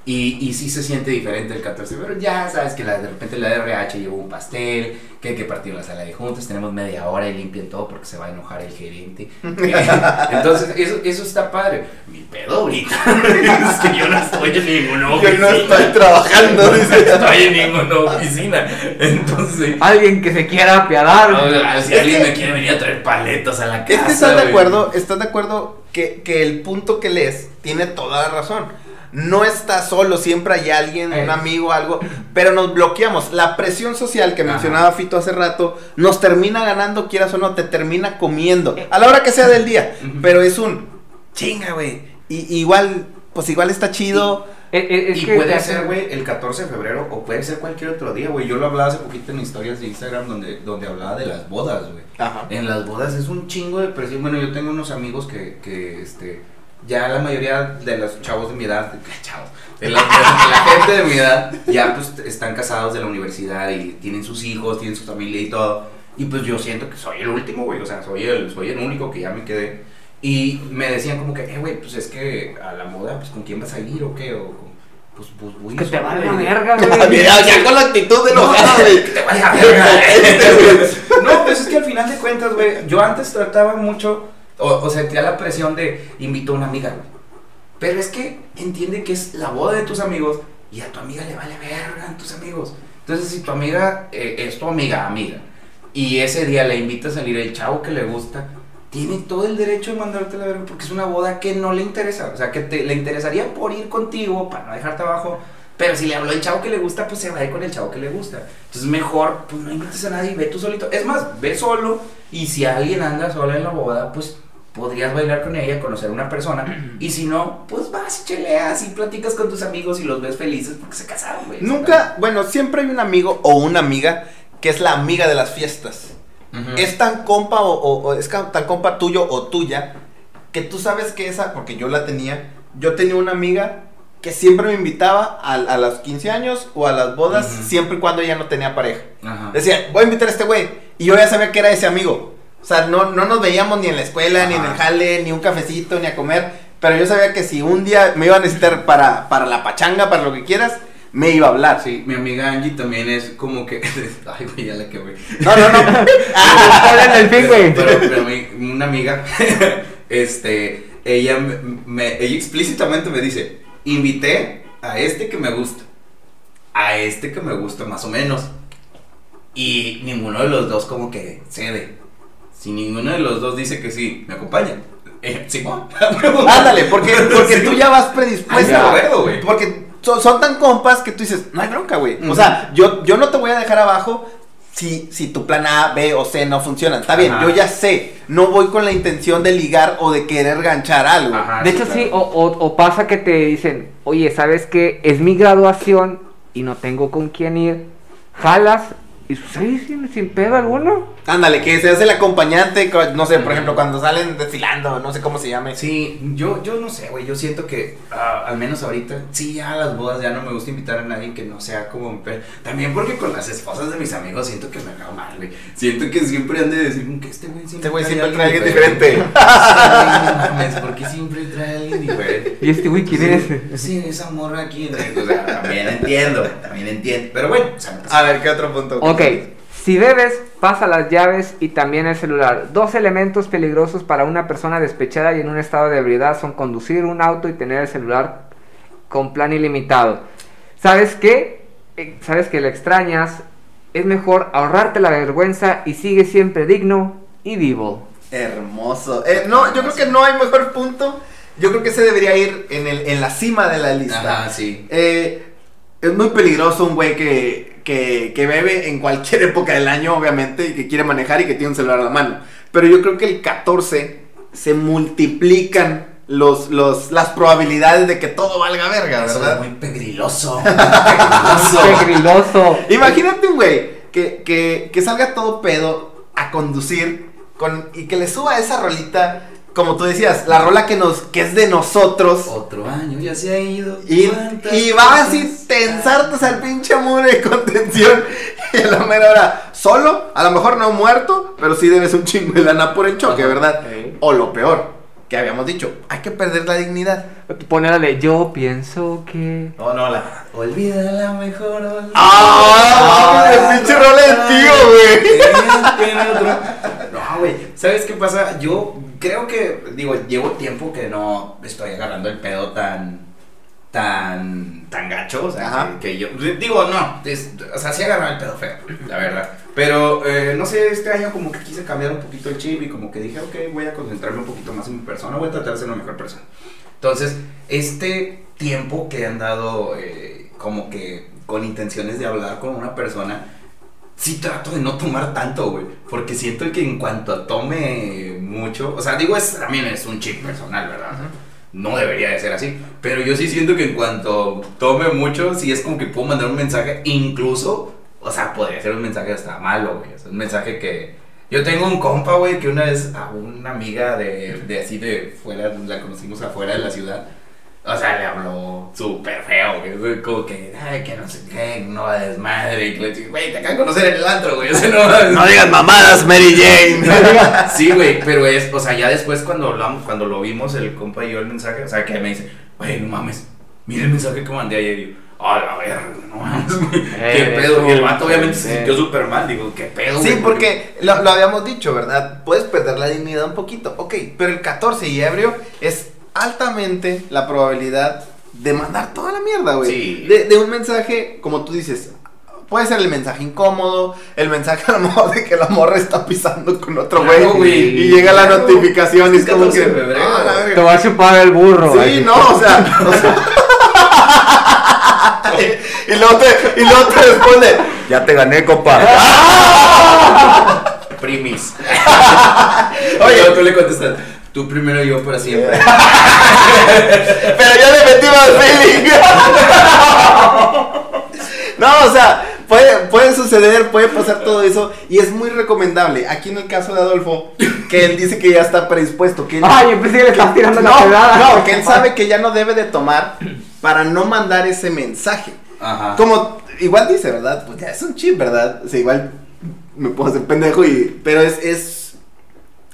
Speaker 1: Y, y sí se siente diferente el 14 pero ya sabes que la, de repente la DRH llevó un pastel, que hay que partir la sala de juntas, tenemos media hora y limpien todo porque se va a enojar el gerente. Entonces, eso, eso está padre. Mi pedo ahorita es que yo no estoy en ninguna
Speaker 3: Yo
Speaker 1: oficina.
Speaker 3: no estoy trabajando,
Speaker 1: No
Speaker 3: dice.
Speaker 1: estoy en ninguna oficina. Entonces,
Speaker 2: Alguien que se quiera apiadar.
Speaker 1: Si alguien me quiere venir a traer paletas a la casa.
Speaker 3: Es que estás de acuerdo, estás de acuerdo que, que el punto que lees tiene toda la razón. No estás solo, siempre hay alguien,
Speaker 2: Eh.
Speaker 3: un amigo, algo, pero nos bloqueamos. La presión social que
Speaker 1: Ajá.
Speaker 3: mencionaba Fito hace rato nos termina ganando, quieras o no, te termina comiendo. A la hora que sea del día, pero es un chinga, güey. Y igual, pues igual está chido.
Speaker 2: Eh, eh, es
Speaker 1: y
Speaker 2: que
Speaker 1: puede ser, güey, el 14 de febrero o puede ser cualquier otro día, güey. Yo lo hablaba hace poquito en historias de Instagram donde, donde hablaba de las bodas, güey.
Speaker 3: Ajá.
Speaker 1: En las bodas es un chingo de presión. Bueno, yo tengo unos amigos que, que este, ya la mayoría de los chavos de mi edad, chavos, de la, de la gente de mi edad, ya pues están casados de la universidad y tienen sus hijos, tienen su familia y todo. Y pues yo siento que soy el último, güey, o sea, soy el, soy el único que ya me quedé. Y me decían como que, eh, güey, pues es que a la moda, pues con quién vas a ir o qué, o pues, pues voy
Speaker 2: Que te vale la
Speaker 1: güey".
Speaker 2: verga, güey.
Speaker 3: ya con la actitud de
Speaker 1: No,
Speaker 3: enojada,
Speaker 1: no,
Speaker 3: güey.
Speaker 1: que te vaya verga. No, pues es que al final de cuentas, güey, yo antes trataba mucho, o, o sentía la presión de invito a una amiga. Pero es que entiende que es la boda de tus amigos y a tu amiga le vale verga a tus amigos. Entonces, si tu amiga eh, es tu amiga, amiga, y ese día le invita a salir el chavo que le gusta, tiene todo el derecho de mandarte la verga porque es una boda que no le interesa. O sea, que te, le interesaría por ir contigo para no dejarte abajo. Pero si le habló el chavo que le gusta, pues se va a ir con el chavo que le gusta. Entonces, mejor, pues no invites a nadie, ve tú solito. Es más, ve solo. Y si alguien anda sola en la boda, pues podrías bailar con ella, conocer a una persona. Y si no, pues vas y cheleas y platicas con tus amigos y los ves felices porque se casaron, güey.
Speaker 3: Nunca, bueno, siempre hay un amigo o una amiga que es la amiga de las fiestas. Es tan compa o, o- o es tan compa tuyo o tuya que tú sabes que esa, porque yo la tenía, yo tenía una amiga que siempre me invitaba a, a los 15 años o a las bodas, siempre y cuando ella no tenía pareja.
Speaker 1: Ajá.
Speaker 3: Decía, voy a invitar a este güey. Y yo ya sabía que era ese amigo. O sea, no, no nos veíamos ni en la escuela, ni en el jale, ni un cafecito, ni a comer. Pero yo sabía que si un día me iba a necesitar para, para la pachanga, para lo que quieras, me iba a hablar.
Speaker 1: Sí, mi amiga Angie también es como que. Ay, güey, ya la que güey.
Speaker 3: No, no, no.
Speaker 2: En el fin, güey.
Speaker 1: Pero, pero mi- una amiga, este, ella, me, me- ella explícitamente me dice: Invité a este que me gusta, a este que me gusta más o menos. Y ninguno de los dos, como que cede. Si ninguno de los dos dice que sí, ¿me acompaña? Eh, Simón.
Speaker 3: Ándale, porque, porque
Speaker 1: Sí.
Speaker 3: tú ya vas
Speaker 1: Ay,
Speaker 3: predispuesta.
Speaker 1: de acuerdo, güey.
Speaker 3: Porque son, son tan compas que tú dices, no hay bronca, güey. O sea, yo, yo no te voy a dejar abajo si, si tu plan A, B o C no funcionan. Está bien,
Speaker 1: Ajá.
Speaker 3: yo ya sé. No voy con la intención de ligar o de querer ganchar algo.
Speaker 1: Ajá,
Speaker 2: De hecho, sí, o, o- o pasa que te dicen, oye, ¿sabes qué? Es mi graduación y no tengo con quién ir. Jalas y sí, sin, sin pedo alguno.
Speaker 3: Ándale, que se hace el acompañante, co- no sé, por ejemplo, cuando salen desfilando, no sé cómo se llame.
Speaker 1: Sí, yo, yo no sé, güey. Yo siento que, ah, al menos ahorita, sí, ya a las bodas ya no me gusta invitar a nadie que no sea como. un pe- También porque con las esposas de mis amigos siento que me veo mal, güey. Siento que siempre han de decir que este güey siempre,
Speaker 3: Este güey siempre
Speaker 1: a
Speaker 3: trae alguien
Speaker 1: diferente.
Speaker 3: diferente.
Speaker 1: Sí, no mames, ¿por qué siempre trae a alguien diferente?
Speaker 2: ¿Y este güey quién es?
Speaker 1: Sí, esa morra aquí. O sea, también entiendo, también entiendo. Pero bueno, o sea,
Speaker 3: A ver, ¿qué otro punto?
Speaker 2: Ok, si bebes, pasa las llaves y también el celular. Dos elementos peligrosos para una persona despechada y en un estado de ebriedad son conducir un auto y tener el celular con plan ilimitado. ¿Sabes qué? Eh, ¿Sabes que la extrañas? Es mejor ahorrarte la vergüenza y sigue siempre digno y vivo.
Speaker 3: Hermoso. Eh, no, yo creo que no hay mejor punto. Yo creo que ese debería ir en, el, en la cima de la lista.
Speaker 1: Ajá, sí.
Speaker 3: Eh, es muy peligroso un güey que, que, que bebe en cualquier época del año, obviamente, y que quiere manejar y que tiene un celular a la mano. Pero yo creo que el 14 se multiplican los, los, las probabilidades de que todo valga verga,
Speaker 1: Eso
Speaker 3: ¿verdad?
Speaker 1: es muy pegriloso. Pegriloso.
Speaker 2: Pegriloso.
Speaker 3: Imagínate un güey que, que, que salga todo pedo a conducir con, y que le suba esa rolita, como tú decías, la rola que, nos, que es de nosotros.
Speaker 1: Otro año ya se ha ido.
Speaker 3: Y,
Speaker 1: ¿Cuántas
Speaker 3: y vas y tensartes al pinche muro de contención. Y a la mera hora, solo, a lo mejor no muerto, pero sí debes un chingo de lana por el choque,
Speaker 1: Ajá.
Speaker 3: ¿verdad? O lo peor, que habíamos dicho, hay que perder la dignidad.
Speaker 2: Pone la de yo pienso que...
Speaker 1: No, no, la. Olvida la mejor.
Speaker 3: ¡Ah! El pinche rola del tío, güey.
Speaker 1: No, güey. ¿Sabes qué pasa? Yo creo que, digo, llevo tiempo que no estoy agarrando el pedo tan. tan. tan gacho. O sea,
Speaker 3: Ajá.
Speaker 1: que, que yo. Digo, no. es- o sea, sí agarraba el pedo feo, la verdad. Pero, eh, no sé, este año como que quise cambiar un poquito el chip y como que dije, ok, voy a concentrarme un poquito más en mi persona, voy a tratar de ser una mejor persona. Entonces, este tiempo que han dado eh, como que con intenciones de hablar con una persona, sí trato de no tomar tanto, güey. Porque siento que en cuanto tome mucho, o sea, digo, es, también es un chip personal, ¿verdad? No debería de ser así. Pero yo sí siento que en cuanto tome mucho, sí es como que puedo mandar un mensaje, incluso, o sea, podría ser un mensaje hasta malo, güey. Sea, un mensaje que... Yo tengo un compa, güey, que una vez a una amiga de, de así de fuera, la conocimos afuera de la ciudad. O sea, le habló súper feo, güey. Como que, ay, que no sé qué, no va desmadre. Y le dije, güey, te acabo de conocer en el antro, güey. O sea, no,
Speaker 3: No digas mamadas, Mary Jane.
Speaker 1: Sí, güey, pero es, o sea, ya después cuando hablamos, cuando lo vimos, el compa y yo el mensaje, o sea, que me dice, güey, no mames, mira el mensaje que mandé ayer. Y yo, a la verga, no mames, güey. ¿Qué
Speaker 2: Eh,
Speaker 1: pedo? Y el
Speaker 2: eso,
Speaker 1: vato obviamente se
Speaker 2: eh.
Speaker 1: sintió súper mal. Digo, ¿qué pedo?
Speaker 3: Sí,
Speaker 1: güey?
Speaker 3: porque lo, lo habíamos dicho, ¿verdad? Puedes perder la dignidad un poquito, ok, pero el 14 y ebrio es altamente la probabilidad de mandar toda la mierda, güey.
Speaker 1: Sí.
Speaker 3: De, de un mensaje, como tú dices, puede ser el mensaje incómodo, el mensaje a lo mejor de que la morra está pisando con otro güey.
Speaker 1: Claro,
Speaker 3: y llega la notificación y es como que.
Speaker 1: 14 de febrero.
Speaker 3: ah.
Speaker 2: Te va a chupar el burro.
Speaker 3: Sí,
Speaker 2: así.
Speaker 3: no, o sea. o sea- y, luego te, y luego te responde, ya te gané, compa.
Speaker 1: Primis.
Speaker 3: Oye.
Speaker 1: Oye, tú le contestas, tú primero yo para siempre.
Speaker 3: Pero ya le metí más feeling. no, o sea, puede, puede suceder, puede pasar todo eso. Y es muy recomendable. Aquí en el caso de Adolfo, que él dice que ya está predispuesto. Que él-
Speaker 2: Ay, yo pensé que le estás tirando la
Speaker 3: no,
Speaker 2: pedrada.
Speaker 3: no, que él sabe que ya no debe de tomar para no mandar ese mensaje.
Speaker 1: Ajá.
Speaker 3: Como igual dice, ¿verdad? Pues ya es un chip, ¿verdad? O sea, igual me puedo hacer pendejo y. Pero es. Es,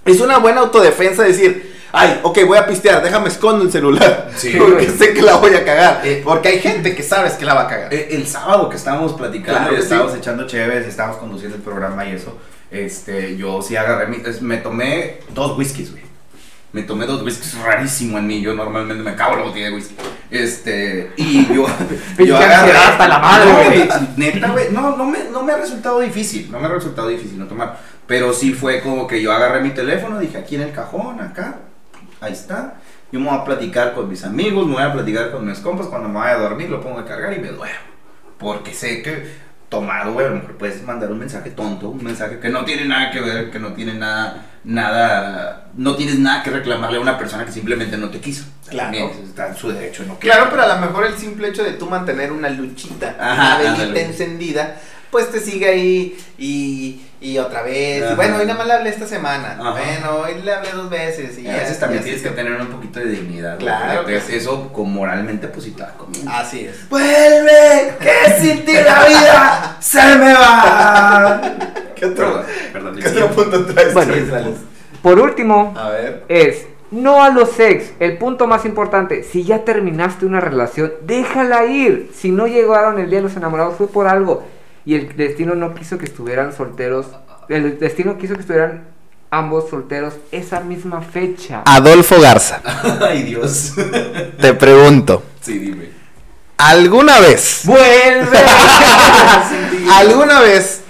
Speaker 3: es una buena autodefensa decir. Ay, ok, voy a pistear, déjame escondo el celular.
Speaker 1: Sí.
Speaker 3: porque sé que la voy a cagar.
Speaker 1: Eh,
Speaker 3: porque hay gente que sabes que la va a cagar.
Speaker 1: Eh, El sábado que estábamos platicando
Speaker 3: Claro
Speaker 1: y
Speaker 3: que
Speaker 1: estábamos
Speaker 3: sí.
Speaker 1: echando chéves, estábamos conduciendo el programa y eso, este, yo sí agarré, mi- es- me tomé dos whiskies, güey. Me tomé dos whiskies rarísimo en mí, yo normalmente me acabo la botella de whisky. Este, y yo,
Speaker 2: Pinche ansiedad hasta la madre, güey.
Speaker 1: Neta, güey, no, no me, no me ha resultado difícil, no me ha resultado difícil no tomar. Pero sí fue como que yo agarré mi teléfono, dije aquí en el cajón, acá, ahí está. Yo me voy a platicar con mis amigos, me voy a platicar con mis compas. Cuando me vaya a dormir, lo pongo a cargar y me duermo. Porque sé que tomado, güey, a lo mejor puedes mandar un mensaje tonto, un mensaje que no tiene nada que ver, que no tiene nada, nada, no tienes nada que reclamarle a una persona que simplemente no te quiso.
Speaker 3: Claro.
Speaker 1: también Está en su derecho, no
Speaker 3: Claro, pero a lo mejor el simple hecho de tú mantener una luchita,
Speaker 1: Ajá,
Speaker 3: una velita
Speaker 1: ándale.
Speaker 3: encendida, pues te sigue ahí y, y otra vez.
Speaker 1: Ajá.
Speaker 3: Y bueno, hoy nada más le hablé esta semana.
Speaker 1: Ajá.
Speaker 3: Bueno, hoy le hablé dos veces. Y
Speaker 1: a
Speaker 3: ya-
Speaker 1: veces también
Speaker 3: ya
Speaker 1: tienes que tener un poquito de dignidad.
Speaker 3: Claro que
Speaker 1: es-. Eso con moralmente positiva conmigo.
Speaker 3: Así es.
Speaker 1: ¡Vuelve! ¡Que sin ti la vida se me va!
Speaker 3: ¿Qué otro,
Speaker 1: Perdón, perdón,
Speaker 3: ¿qué otro punto traes?
Speaker 2: Bueno.
Speaker 3: Sí, Sales?
Speaker 2: Por último,
Speaker 3: A ver.
Speaker 2: es no a los ex. El punto más importante, si ya terminaste una relación, déjala ir. Si no llegaron el día de los enamorados fue por algo. Y el destino no quiso que estuvieran solteros. El destino quiso que estuvieran ambos solteros esa misma fecha.
Speaker 3: Adolfo Garza,
Speaker 1: Ay, Dios.
Speaker 3: te pregunto,
Speaker 1: Sí, dime.
Speaker 3: ¿alguna vez,
Speaker 2: ¡Vuelve!
Speaker 3: alguna vez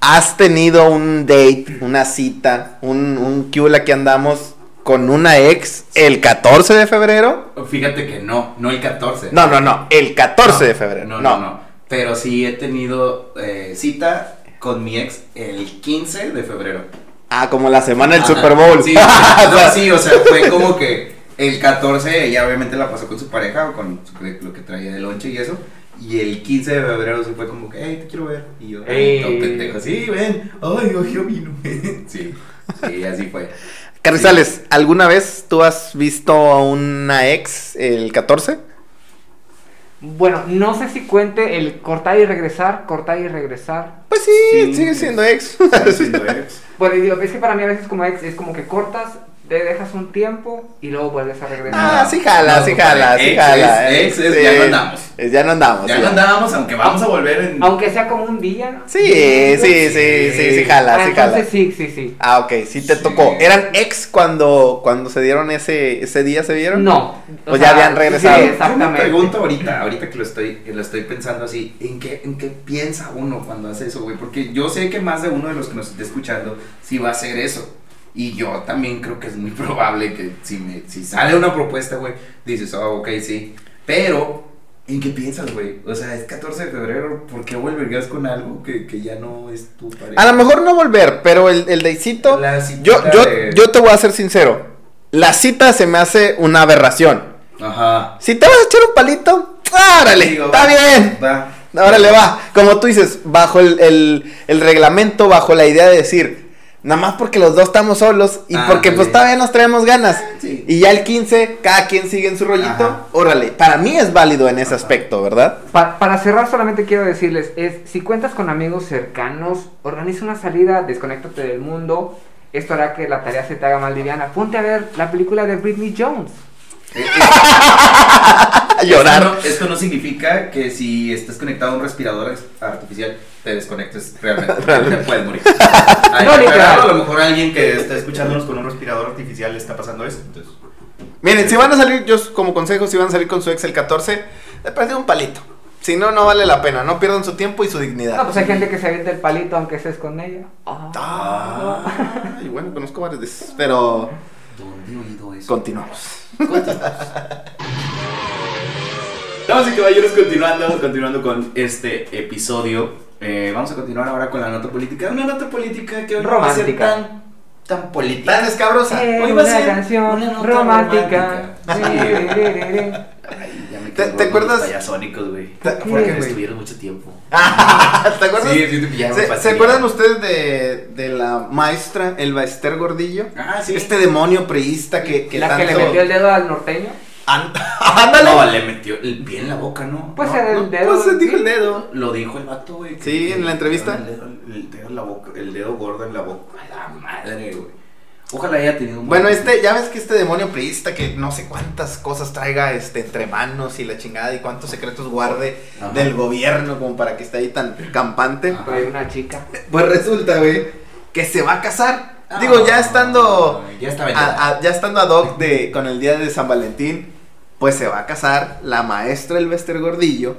Speaker 3: has tenido un date, una cita, un, un que andamos con una ex el 14 de febrero?
Speaker 1: Fíjate que no, no el 14.
Speaker 3: No, no, no, el 14
Speaker 1: No,
Speaker 3: de febrero.
Speaker 1: No, no, no. Pero sí he tenido eh, cita con mi ex el 15 de febrero.
Speaker 3: Ah, como la semana del
Speaker 1: Ajá.
Speaker 3: Super Bowl.
Speaker 1: Sí,
Speaker 3: O
Speaker 1: no,
Speaker 3: sea,
Speaker 1: sí, o sea, fue como que el 14 ella obviamente la pasó con su pareja, con su- lo que traía de lonche y eso. Y el 15 de febrero sí fue como que, hey, te quiero ver. Y yo, pendejo, sí, ven. Ay, yo vino. sí, sí, así fue.
Speaker 3: Carrizales, ¿alguna vez tú has visto a una ex el 14?
Speaker 2: Bueno, no sé si cuente el cortar y regresar, cortar y regresar.
Speaker 3: Pues sí,
Speaker 1: Sí.
Speaker 3: sigue siendo ex.
Speaker 1: Siendo ex.
Speaker 2: Bueno, digo, es que para mí a veces como ex es como que cortas, te dejas un tiempo y luego vuelves a regresar.
Speaker 3: Ah, sí jala,
Speaker 1: No,
Speaker 3: sí jala, sí jala.
Speaker 1: es-
Speaker 3: eh,
Speaker 1: ex es
Speaker 3: sí.
Speaker 1: ya no andamos.
Speaker 3: Es ya no andamos.
Speaker 1: Ya
Speaker 3: sí.
Speaker 1: no andábamos, aunque vamos a volver en.
Speaker 2: Aunque sea como un día.
Speaker 3: Sí, sí, sí, sí, sí jala,
Speaker 2: Ah,
Speaker 3: sí jala.
Speaker 2: entonces sí, sí, sí.
Speaker 3: Ah, ok, sí te
Speaker 1: Sí.
Speaker 3: tocó. ¿Eran ex cuando, cuando se dieron ese, ese día, se vieron?
Speaker 2: No. o
Speaker 3: Pues ya habían regresado.
Speaker 2: Sí,
Speaker 3: me
Speaker 1: Yo me
Speaker 2: exactamente.
Speaker 1: pregunto ahorita, ahorita que lo estoy, que lo estoy pensando así, ¿en qué, ¿en qué piensa uno cuando hace eso, güey? Porque yo sé que más de uno de los que nos esté escuchando sí va a hacer eso. Y yo también creo que es muy probable que si, me, si sale una propuesta, güey, dices, oh, ok, sí. Pero, ¿en qué piensas, güey? O sea, es 14 de febrero, ¿por qué volverías con algo que, que ya no es tu pareja?
Speaker 3: A lo mejor no volver, pero el, el deicito. Yo, yo,
Speaker 1: de-
Speaker 3: yo te voy a ser sincero. La cita se me hace una aberración.
Speaker 1: Ajá.
Speaker 3: Si te vas a echar un palito,
Speaker 1: Digo,
Speaker 3: está
Speaker 1: va,
Speaker 3: bien.
Speaker 1: Va.
Speaker 3: Órale, va. Como tú dices, bajo el, el, el reglamento, bajo la idea de decir, nada más porque los dos estamos solos y
Speaker 1: Ah,
Speaker 3: porque pues todavía nos traemos ganas.
Speaker 1: Sí.
Speaker 3: Y ya el 15, cada quien sigue en su rollito,
Speaker 1: Ajá.
Speaker 3: órale. Para mí es válido en ese aspecto, ¿verdad?
Speaker 2: Pa- para cerrar solamente quiero decirles, es si cuentas con amigos cercanos, organiza una salida, desconéctate del mundo. Esto hará que la tarea se te haga más liviana. Ponte a ver la película de Britney Jones.
Speaker 3: A llorar.
Speaker 1: Esto no, esto no significa que si estás conectado a un respirador artificial te desconectes realmente. Te puedes morir. Ay,
Speaker 2: No, literal.
Speaker 1: a lo mejor alguien que está escuchándonos con un respirador artificial le está pasando eso. Entonces,
Speaker 3: Miren, si van a salir, yo como consejo, si van a salir con su ex el 14, le perdí un palito. Si no, no vale la pena. No pierdan su tiempo y su dignidad.
Speaker 2: No, pues hay gente que se avienta el palito aunque estés con ella. Ah.
Speaker 3: Ah, y bueno, conozco varios de esos, pero
Speaker 1: ¿Dónde he oído eso?
Speaker 3: continuamos.
Speaker 1: Damas y caballeros, continuando, continuando con este episodio. Eh, vamos a continuar ahora con la nota política. Una nota política que hoy no va a ser tan, tan política.
Speaker 3: Tan escabrosa.
Speaker 2: Eh,
Speaker 1: Hoy va a
Speaker 2: una
Speaker 1: ser
Speaker 2: canción
Speaker 1: una nota
Speaker 2: romántica.
Speaker 1: romántica. Ay, ya me
Speaker 3: ¿Te-
Speaker 1: quedo
Speaker 3: te
Speaker 1: con los
Speaker 3: acuerdas?
Speaker 1: payasónicos, güey.
Speaker 3: ¿Te-
Speaker 1: Porque me estuvieron mucho tiempo.
Speaker 3: ¿Te acuerdas?
Speaker 1: Sí, ya me
Speaker 3: ¿Se, ¿se acuerdan ustedes de, de la maestra Elba Esther Gordillo?
Speaker 1: Ah, sí.
Speaker 3: Este demonio priista que, que
Speaker 2: La
Speaker 3: tanto...
Speaker 2: que le metió el dedo al norteño.
Speaker 3: ¡Ándale!
Speaker 1: No, le metió el pie en la boca, ¿no?
Speaker 2: Pues
Speaker 1: No,
Speaker 2: era el
Speaker 1: no,
Speaker 2: dedo.
Speaker 3: Pues dijo el dedo.
Speaker 1: Lo dijo el vato, güey. que-
Speaker 3: Sí, en la entrevista.
Speaker 1: El dedo, el dedo en la boca, el dedo gordo en la boca. A la madre, güey. Ojalá haya tenido un
Speaker 3: Bueno,
Speaker 1: buen-
Speaker 3: este, ya ves que este demonio priista que no sé cuántas cosas traiga este, entre manos y la chingada y cuántos secretos guarde
Speaker 1: Ajá.
Speaker 3: del gobierno como para que esté ahí tan campante.
Speaker 2: Hay una chica.
Speaker 3: Pues resulta, güey, que se va a casar.
Speaker 1: Ah,
Speaker 3: Digo, ya estando
Speaker 1: Ya estaba
Speaker 3: a- a- ya estando ad hoc de, con el día de San Valentín, pues se va a casar la maestra Elvester Gordillo.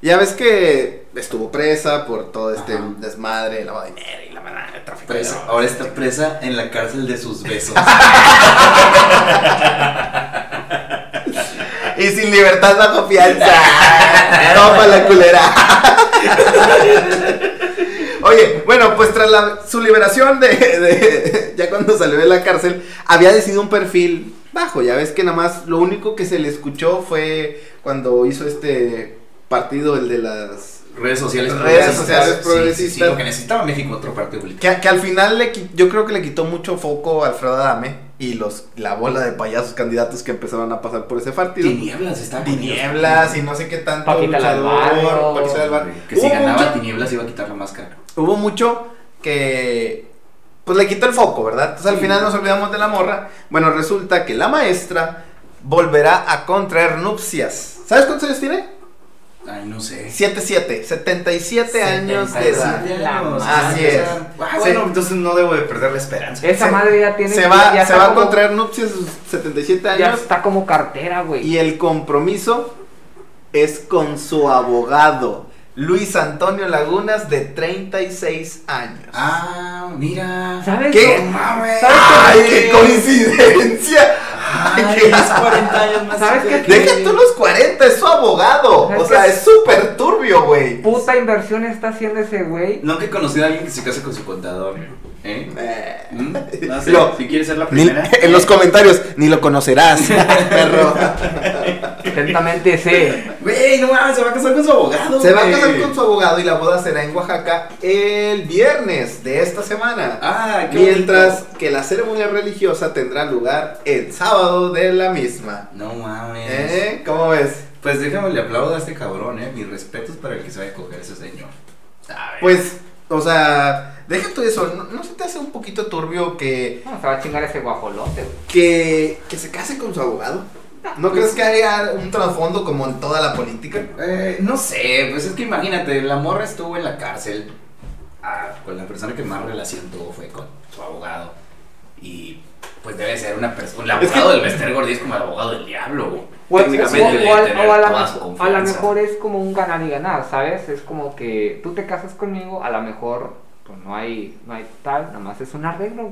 Speaker 3: Ya ves que estuvo presa por todo este
Speaker 1: Ajá.
Speaker 3: desmadre, lavado de dinero y la manada de tráfico.
Speaker 1: Presa. Ahora está presa en la cárcel de sus besos.
Speaker 3: Y sin libertad bajo fianza. Toma la culera. Oye, bueno, pues tras la- su liberación de, de- ya cuando salió de la cárcel, había decidido un perfil bajo. Ya ves que nada más lo único que se le escuchó fue cuando hizo este partido, el de las
Speaker 1: Redes sociales
Speaker 3: Redes sociales
Speaker 1: Sí, Sí, sí,
Speaker 3: progresistas.
Speaker 1: lo que necesitaba México, otro partido político.
Speaker 3: que, que al final le, yo creo que le quitó mucho foco a Alfredo Adame y los la bola de payasos candidatos que empezaron a pasar por ese partido.
Speaker 1: Tinieblas estaba con
Speaker 3: Tinieblas y no sé qué tanto
Speaker 2: Paquita barrio.
Speaker 3: Paquita del barrio.
Speaker 1: Que si ganaba
Speaker 3: mucho-
Speaker 1: Tinieblas iba a quitar la máscara.
Speaker 3: hubo mucho que pues le quitó el foco, ¿verdad? Entonces al final nos olvidamos de la morra. Bueno, resulta que la maestra volverá a contraer nupcias. ¿Sabes cuántos años tiene?
Speaker 1: Ay, no sé.
Speaker 3: 7-7, 77 años de edad.
Speaker 1: 77
Speaker 2: La
Speaker 1: años.
Speaker 3: Así es.
Speaker 1: ah,
Speaker 3: Sí.
Speaker 1: bueno, entonces no debo de perder la esperanza.
Speaker 2: Esa
Speaker 3: Se-
Speaker 2: madre ya tiene.
Speaker 3: Se
Speaker 2: ya
Speaker 3: va, se
Speaker 2: está
Speaker 3: va a contraer nupcias a sus 77
Speaker 2: Ya
Speaker 3: años
Speaker 2: está como cartera, güey.
Speaker 3: y el compromiso es con su abogado, Luis Antonio Lagunas, de 36 años.
Speaker 1: Ah, mira.
Speaker 2: ¿Sabes
Speaker 3: ¿Qué?
Speaker 1: No mames.
Speaker 2: ¿Sabes
Speaker 3: ¡Ay, qué coincidencia!
Speaker 1: Ay,
Speaker 3: Ay, qué-
Speaker 1: es 40 años más.
Speaker 2: ¿Sabes qué?
Speaker 1: que-
Speaker 3: Deja tú los 40, es su abogado. O sea,
Speaker 2: es-
Speaker 3: súper turbio, güey.
Speaker 2: Puta inversión está haciendo ese güey.
Speaker 1: Nunca he conocido a alguien que se case con su contador. Eh, ¿Mm? No sé,
Speaker 3: Lo-
Speaker 1: si quieres ser la
Speaker 3: ni-
Speaker 1: primera.
Speaker 3: en los comentarios, ni lo conocerás, perro.
Speaker 2: Atentamente sé.
Speaker 1: Güey, no mames, se va a casar con su abogado.
Speaker 3: Se va a casar con su abogado y la boda será en Oaxaca el viernes de esta semana.
Speaker 1: Ah, qué
Speaker 3: Mientras
Speaker 1: bonito.
Speaker 3: que la ceremonia religiosa tendrá lugar el sábado de la misma.
Speaker 1: No mames.
Speaker 3: ¿Eh? ¿Cómo ves?
Speaker 1: Pues déjame le aplaudo a este cabrón, eh. Mis respetos para el que se vaya a coger ese señor. A ver.
Speaker 3: Pues, o sea, deja tú eso. ¿No, no se te hace un poquito turbio que,
Speaker 2: No, se va a chingar ese guajolote, güey.
Speaker 3: que, que se case con su abogado? ¿No
Speaker 2: Pues-
Speaker 3: crees que haya un trasfondo como en toda la política?
Speaker 1: Eh, no sé, pues es que imagínate, la morra estuvo en la cárcel. ah, con la persona que más relación tuvo fue con su abogado. Y pues debe ser una persona. El
Speaker 3: Es que-
Speaker 1: abogado del Bester Gordy es como el abogado del diablo. güey.
Speaker 2: O,
Speaker 1: Técnicamente
Speaker 2: o- a-
Speaker 1: tener
Speaker 2: o a la
Speaker 1: toda su
Speaker 2: mejor- mejor es como un ganar y ganar, ¿sabes? Es como que tú te casas conmigo, a lo mejor pues no hay, no hay tal, nada más es un arreglo.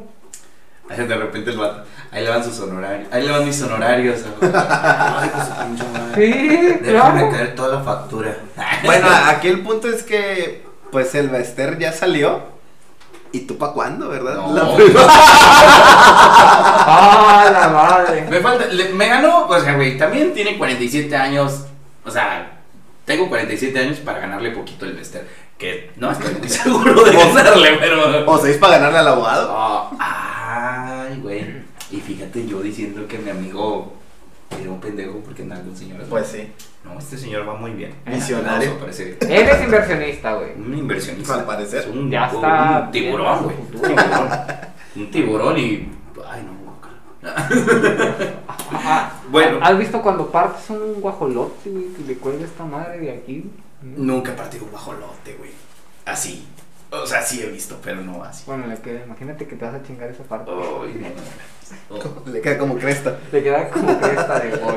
Speaker 1: De repente el vato, ahí le van sus honorarios. Ahí le van mis honorarios. Ay, pues.
Speaker 2: Sí,
Speaker 1: Déjame
Speaker 2: claro.
Speaker 1: caer toda la factura.
Speaker 3: Bueno, aquí el punto es que, pues, el Bester ya salió. ¿Y tú pa' cuándo, verdad?
Speaker 1: No.
Speaker 3: La primera-
Speaker 2: ¡Ah, la madre!
Speaker 1: Me falta, le- me ganó, o sea, güey, también tiene 47 años, o sea, tengo 47 años para ganarle poquito el Bester, que no estoy muy seguro de ganarle, pero...
Speaker 3: ¿O seis para ganarle al abogado?
Speaker 1: Oh, ay, güey, y fíjate yo diciendo que mi amigo era un pendejo porque andaba con señoras.
Speaker 3: Pues sí.
Speaker 1: No, este señor va muy bien.
Speaker 3: Visionario.
Speaker 1: No, parece
Speaker 2: Él es inversionista, güey.
Speaker 1: un inversionista.
Speaker 3: Al parecer.
Speaker 1: Es un,
Speaker 2: Ya
Speaker 1: un
Speaker 2: está
Speaker 1: tiburón, güey. Un tiburón. Un tiburón y... Ay, no. Bueno.
Speaker 2: ¿Has visto cuando partes un guajolote, güey, que le cuelga esta madre de aquí?
Speaker 1: Nunca he partido un bajolote, güey. Así. O sea, sí he visto, pero no así.
Speaker 2: Bueno, le queda, imagínate que te vas a chingar esa parte.
Speaker 1: Ay, no, no, no.
Speaker 3: Le queda como cresta.
Speaker 2: Te queda como cresta de boy.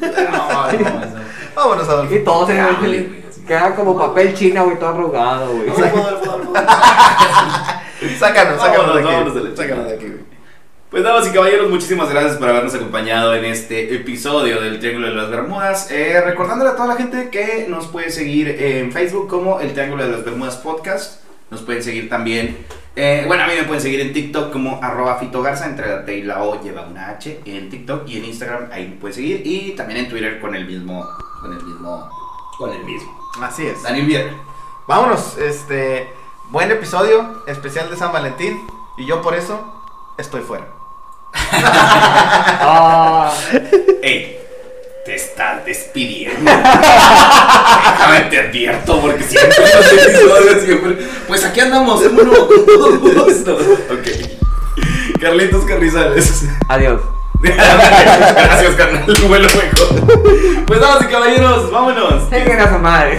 Speaker 1: No, no, eso.
Speaker 3: Vámonos, Adolfo.
Speaker 2: Y todo se
Speaker 1: así.
Speaker 2: queda como papel china, güey, todo arrugado, güey.
Speaker 3: Sácanos, sácanos de aquí. Sácanos de aquí, güey.
Speaker 1: Pues damas y caballeros, muchísimas gracias por habernos acompañado en este episodio del Triángulo de las Bermudas. Eh, recordándole a toda la gente que nos puede seguir en Facebook como el Triángulo de las Bermudas Podcast. Nos pueden seguir también, eh, bueno, a mí me pueden seguir en TikTok como arroba fitogarza, entre la T y la O lleva una H en TikTok y en Instagram ahí me pueden seguir y también en Twitter con el mismo, con el mismo, con el mismo.
Speaker 3: Así es.
Speaker 1: Daniel Vierre.
Speaker 3: Vámonos, este. Buen episodio, especial de San Valentín. Y yo por eso estoy fuera.
Speaker 2: Ah,
Speaker 1: Ey, te estás despidiendo. Déjame te advierto porque siempre siempre. Pues aquí andamos, uno con todo gusto. Ok. Carlitos Carrizales.
Speaker 2: adiós.
Speaker 1: Gracias, carnal. Vuelo mejor. Pues damas y caballeros, vámonos.
Speaker 2: Tengan a su madre.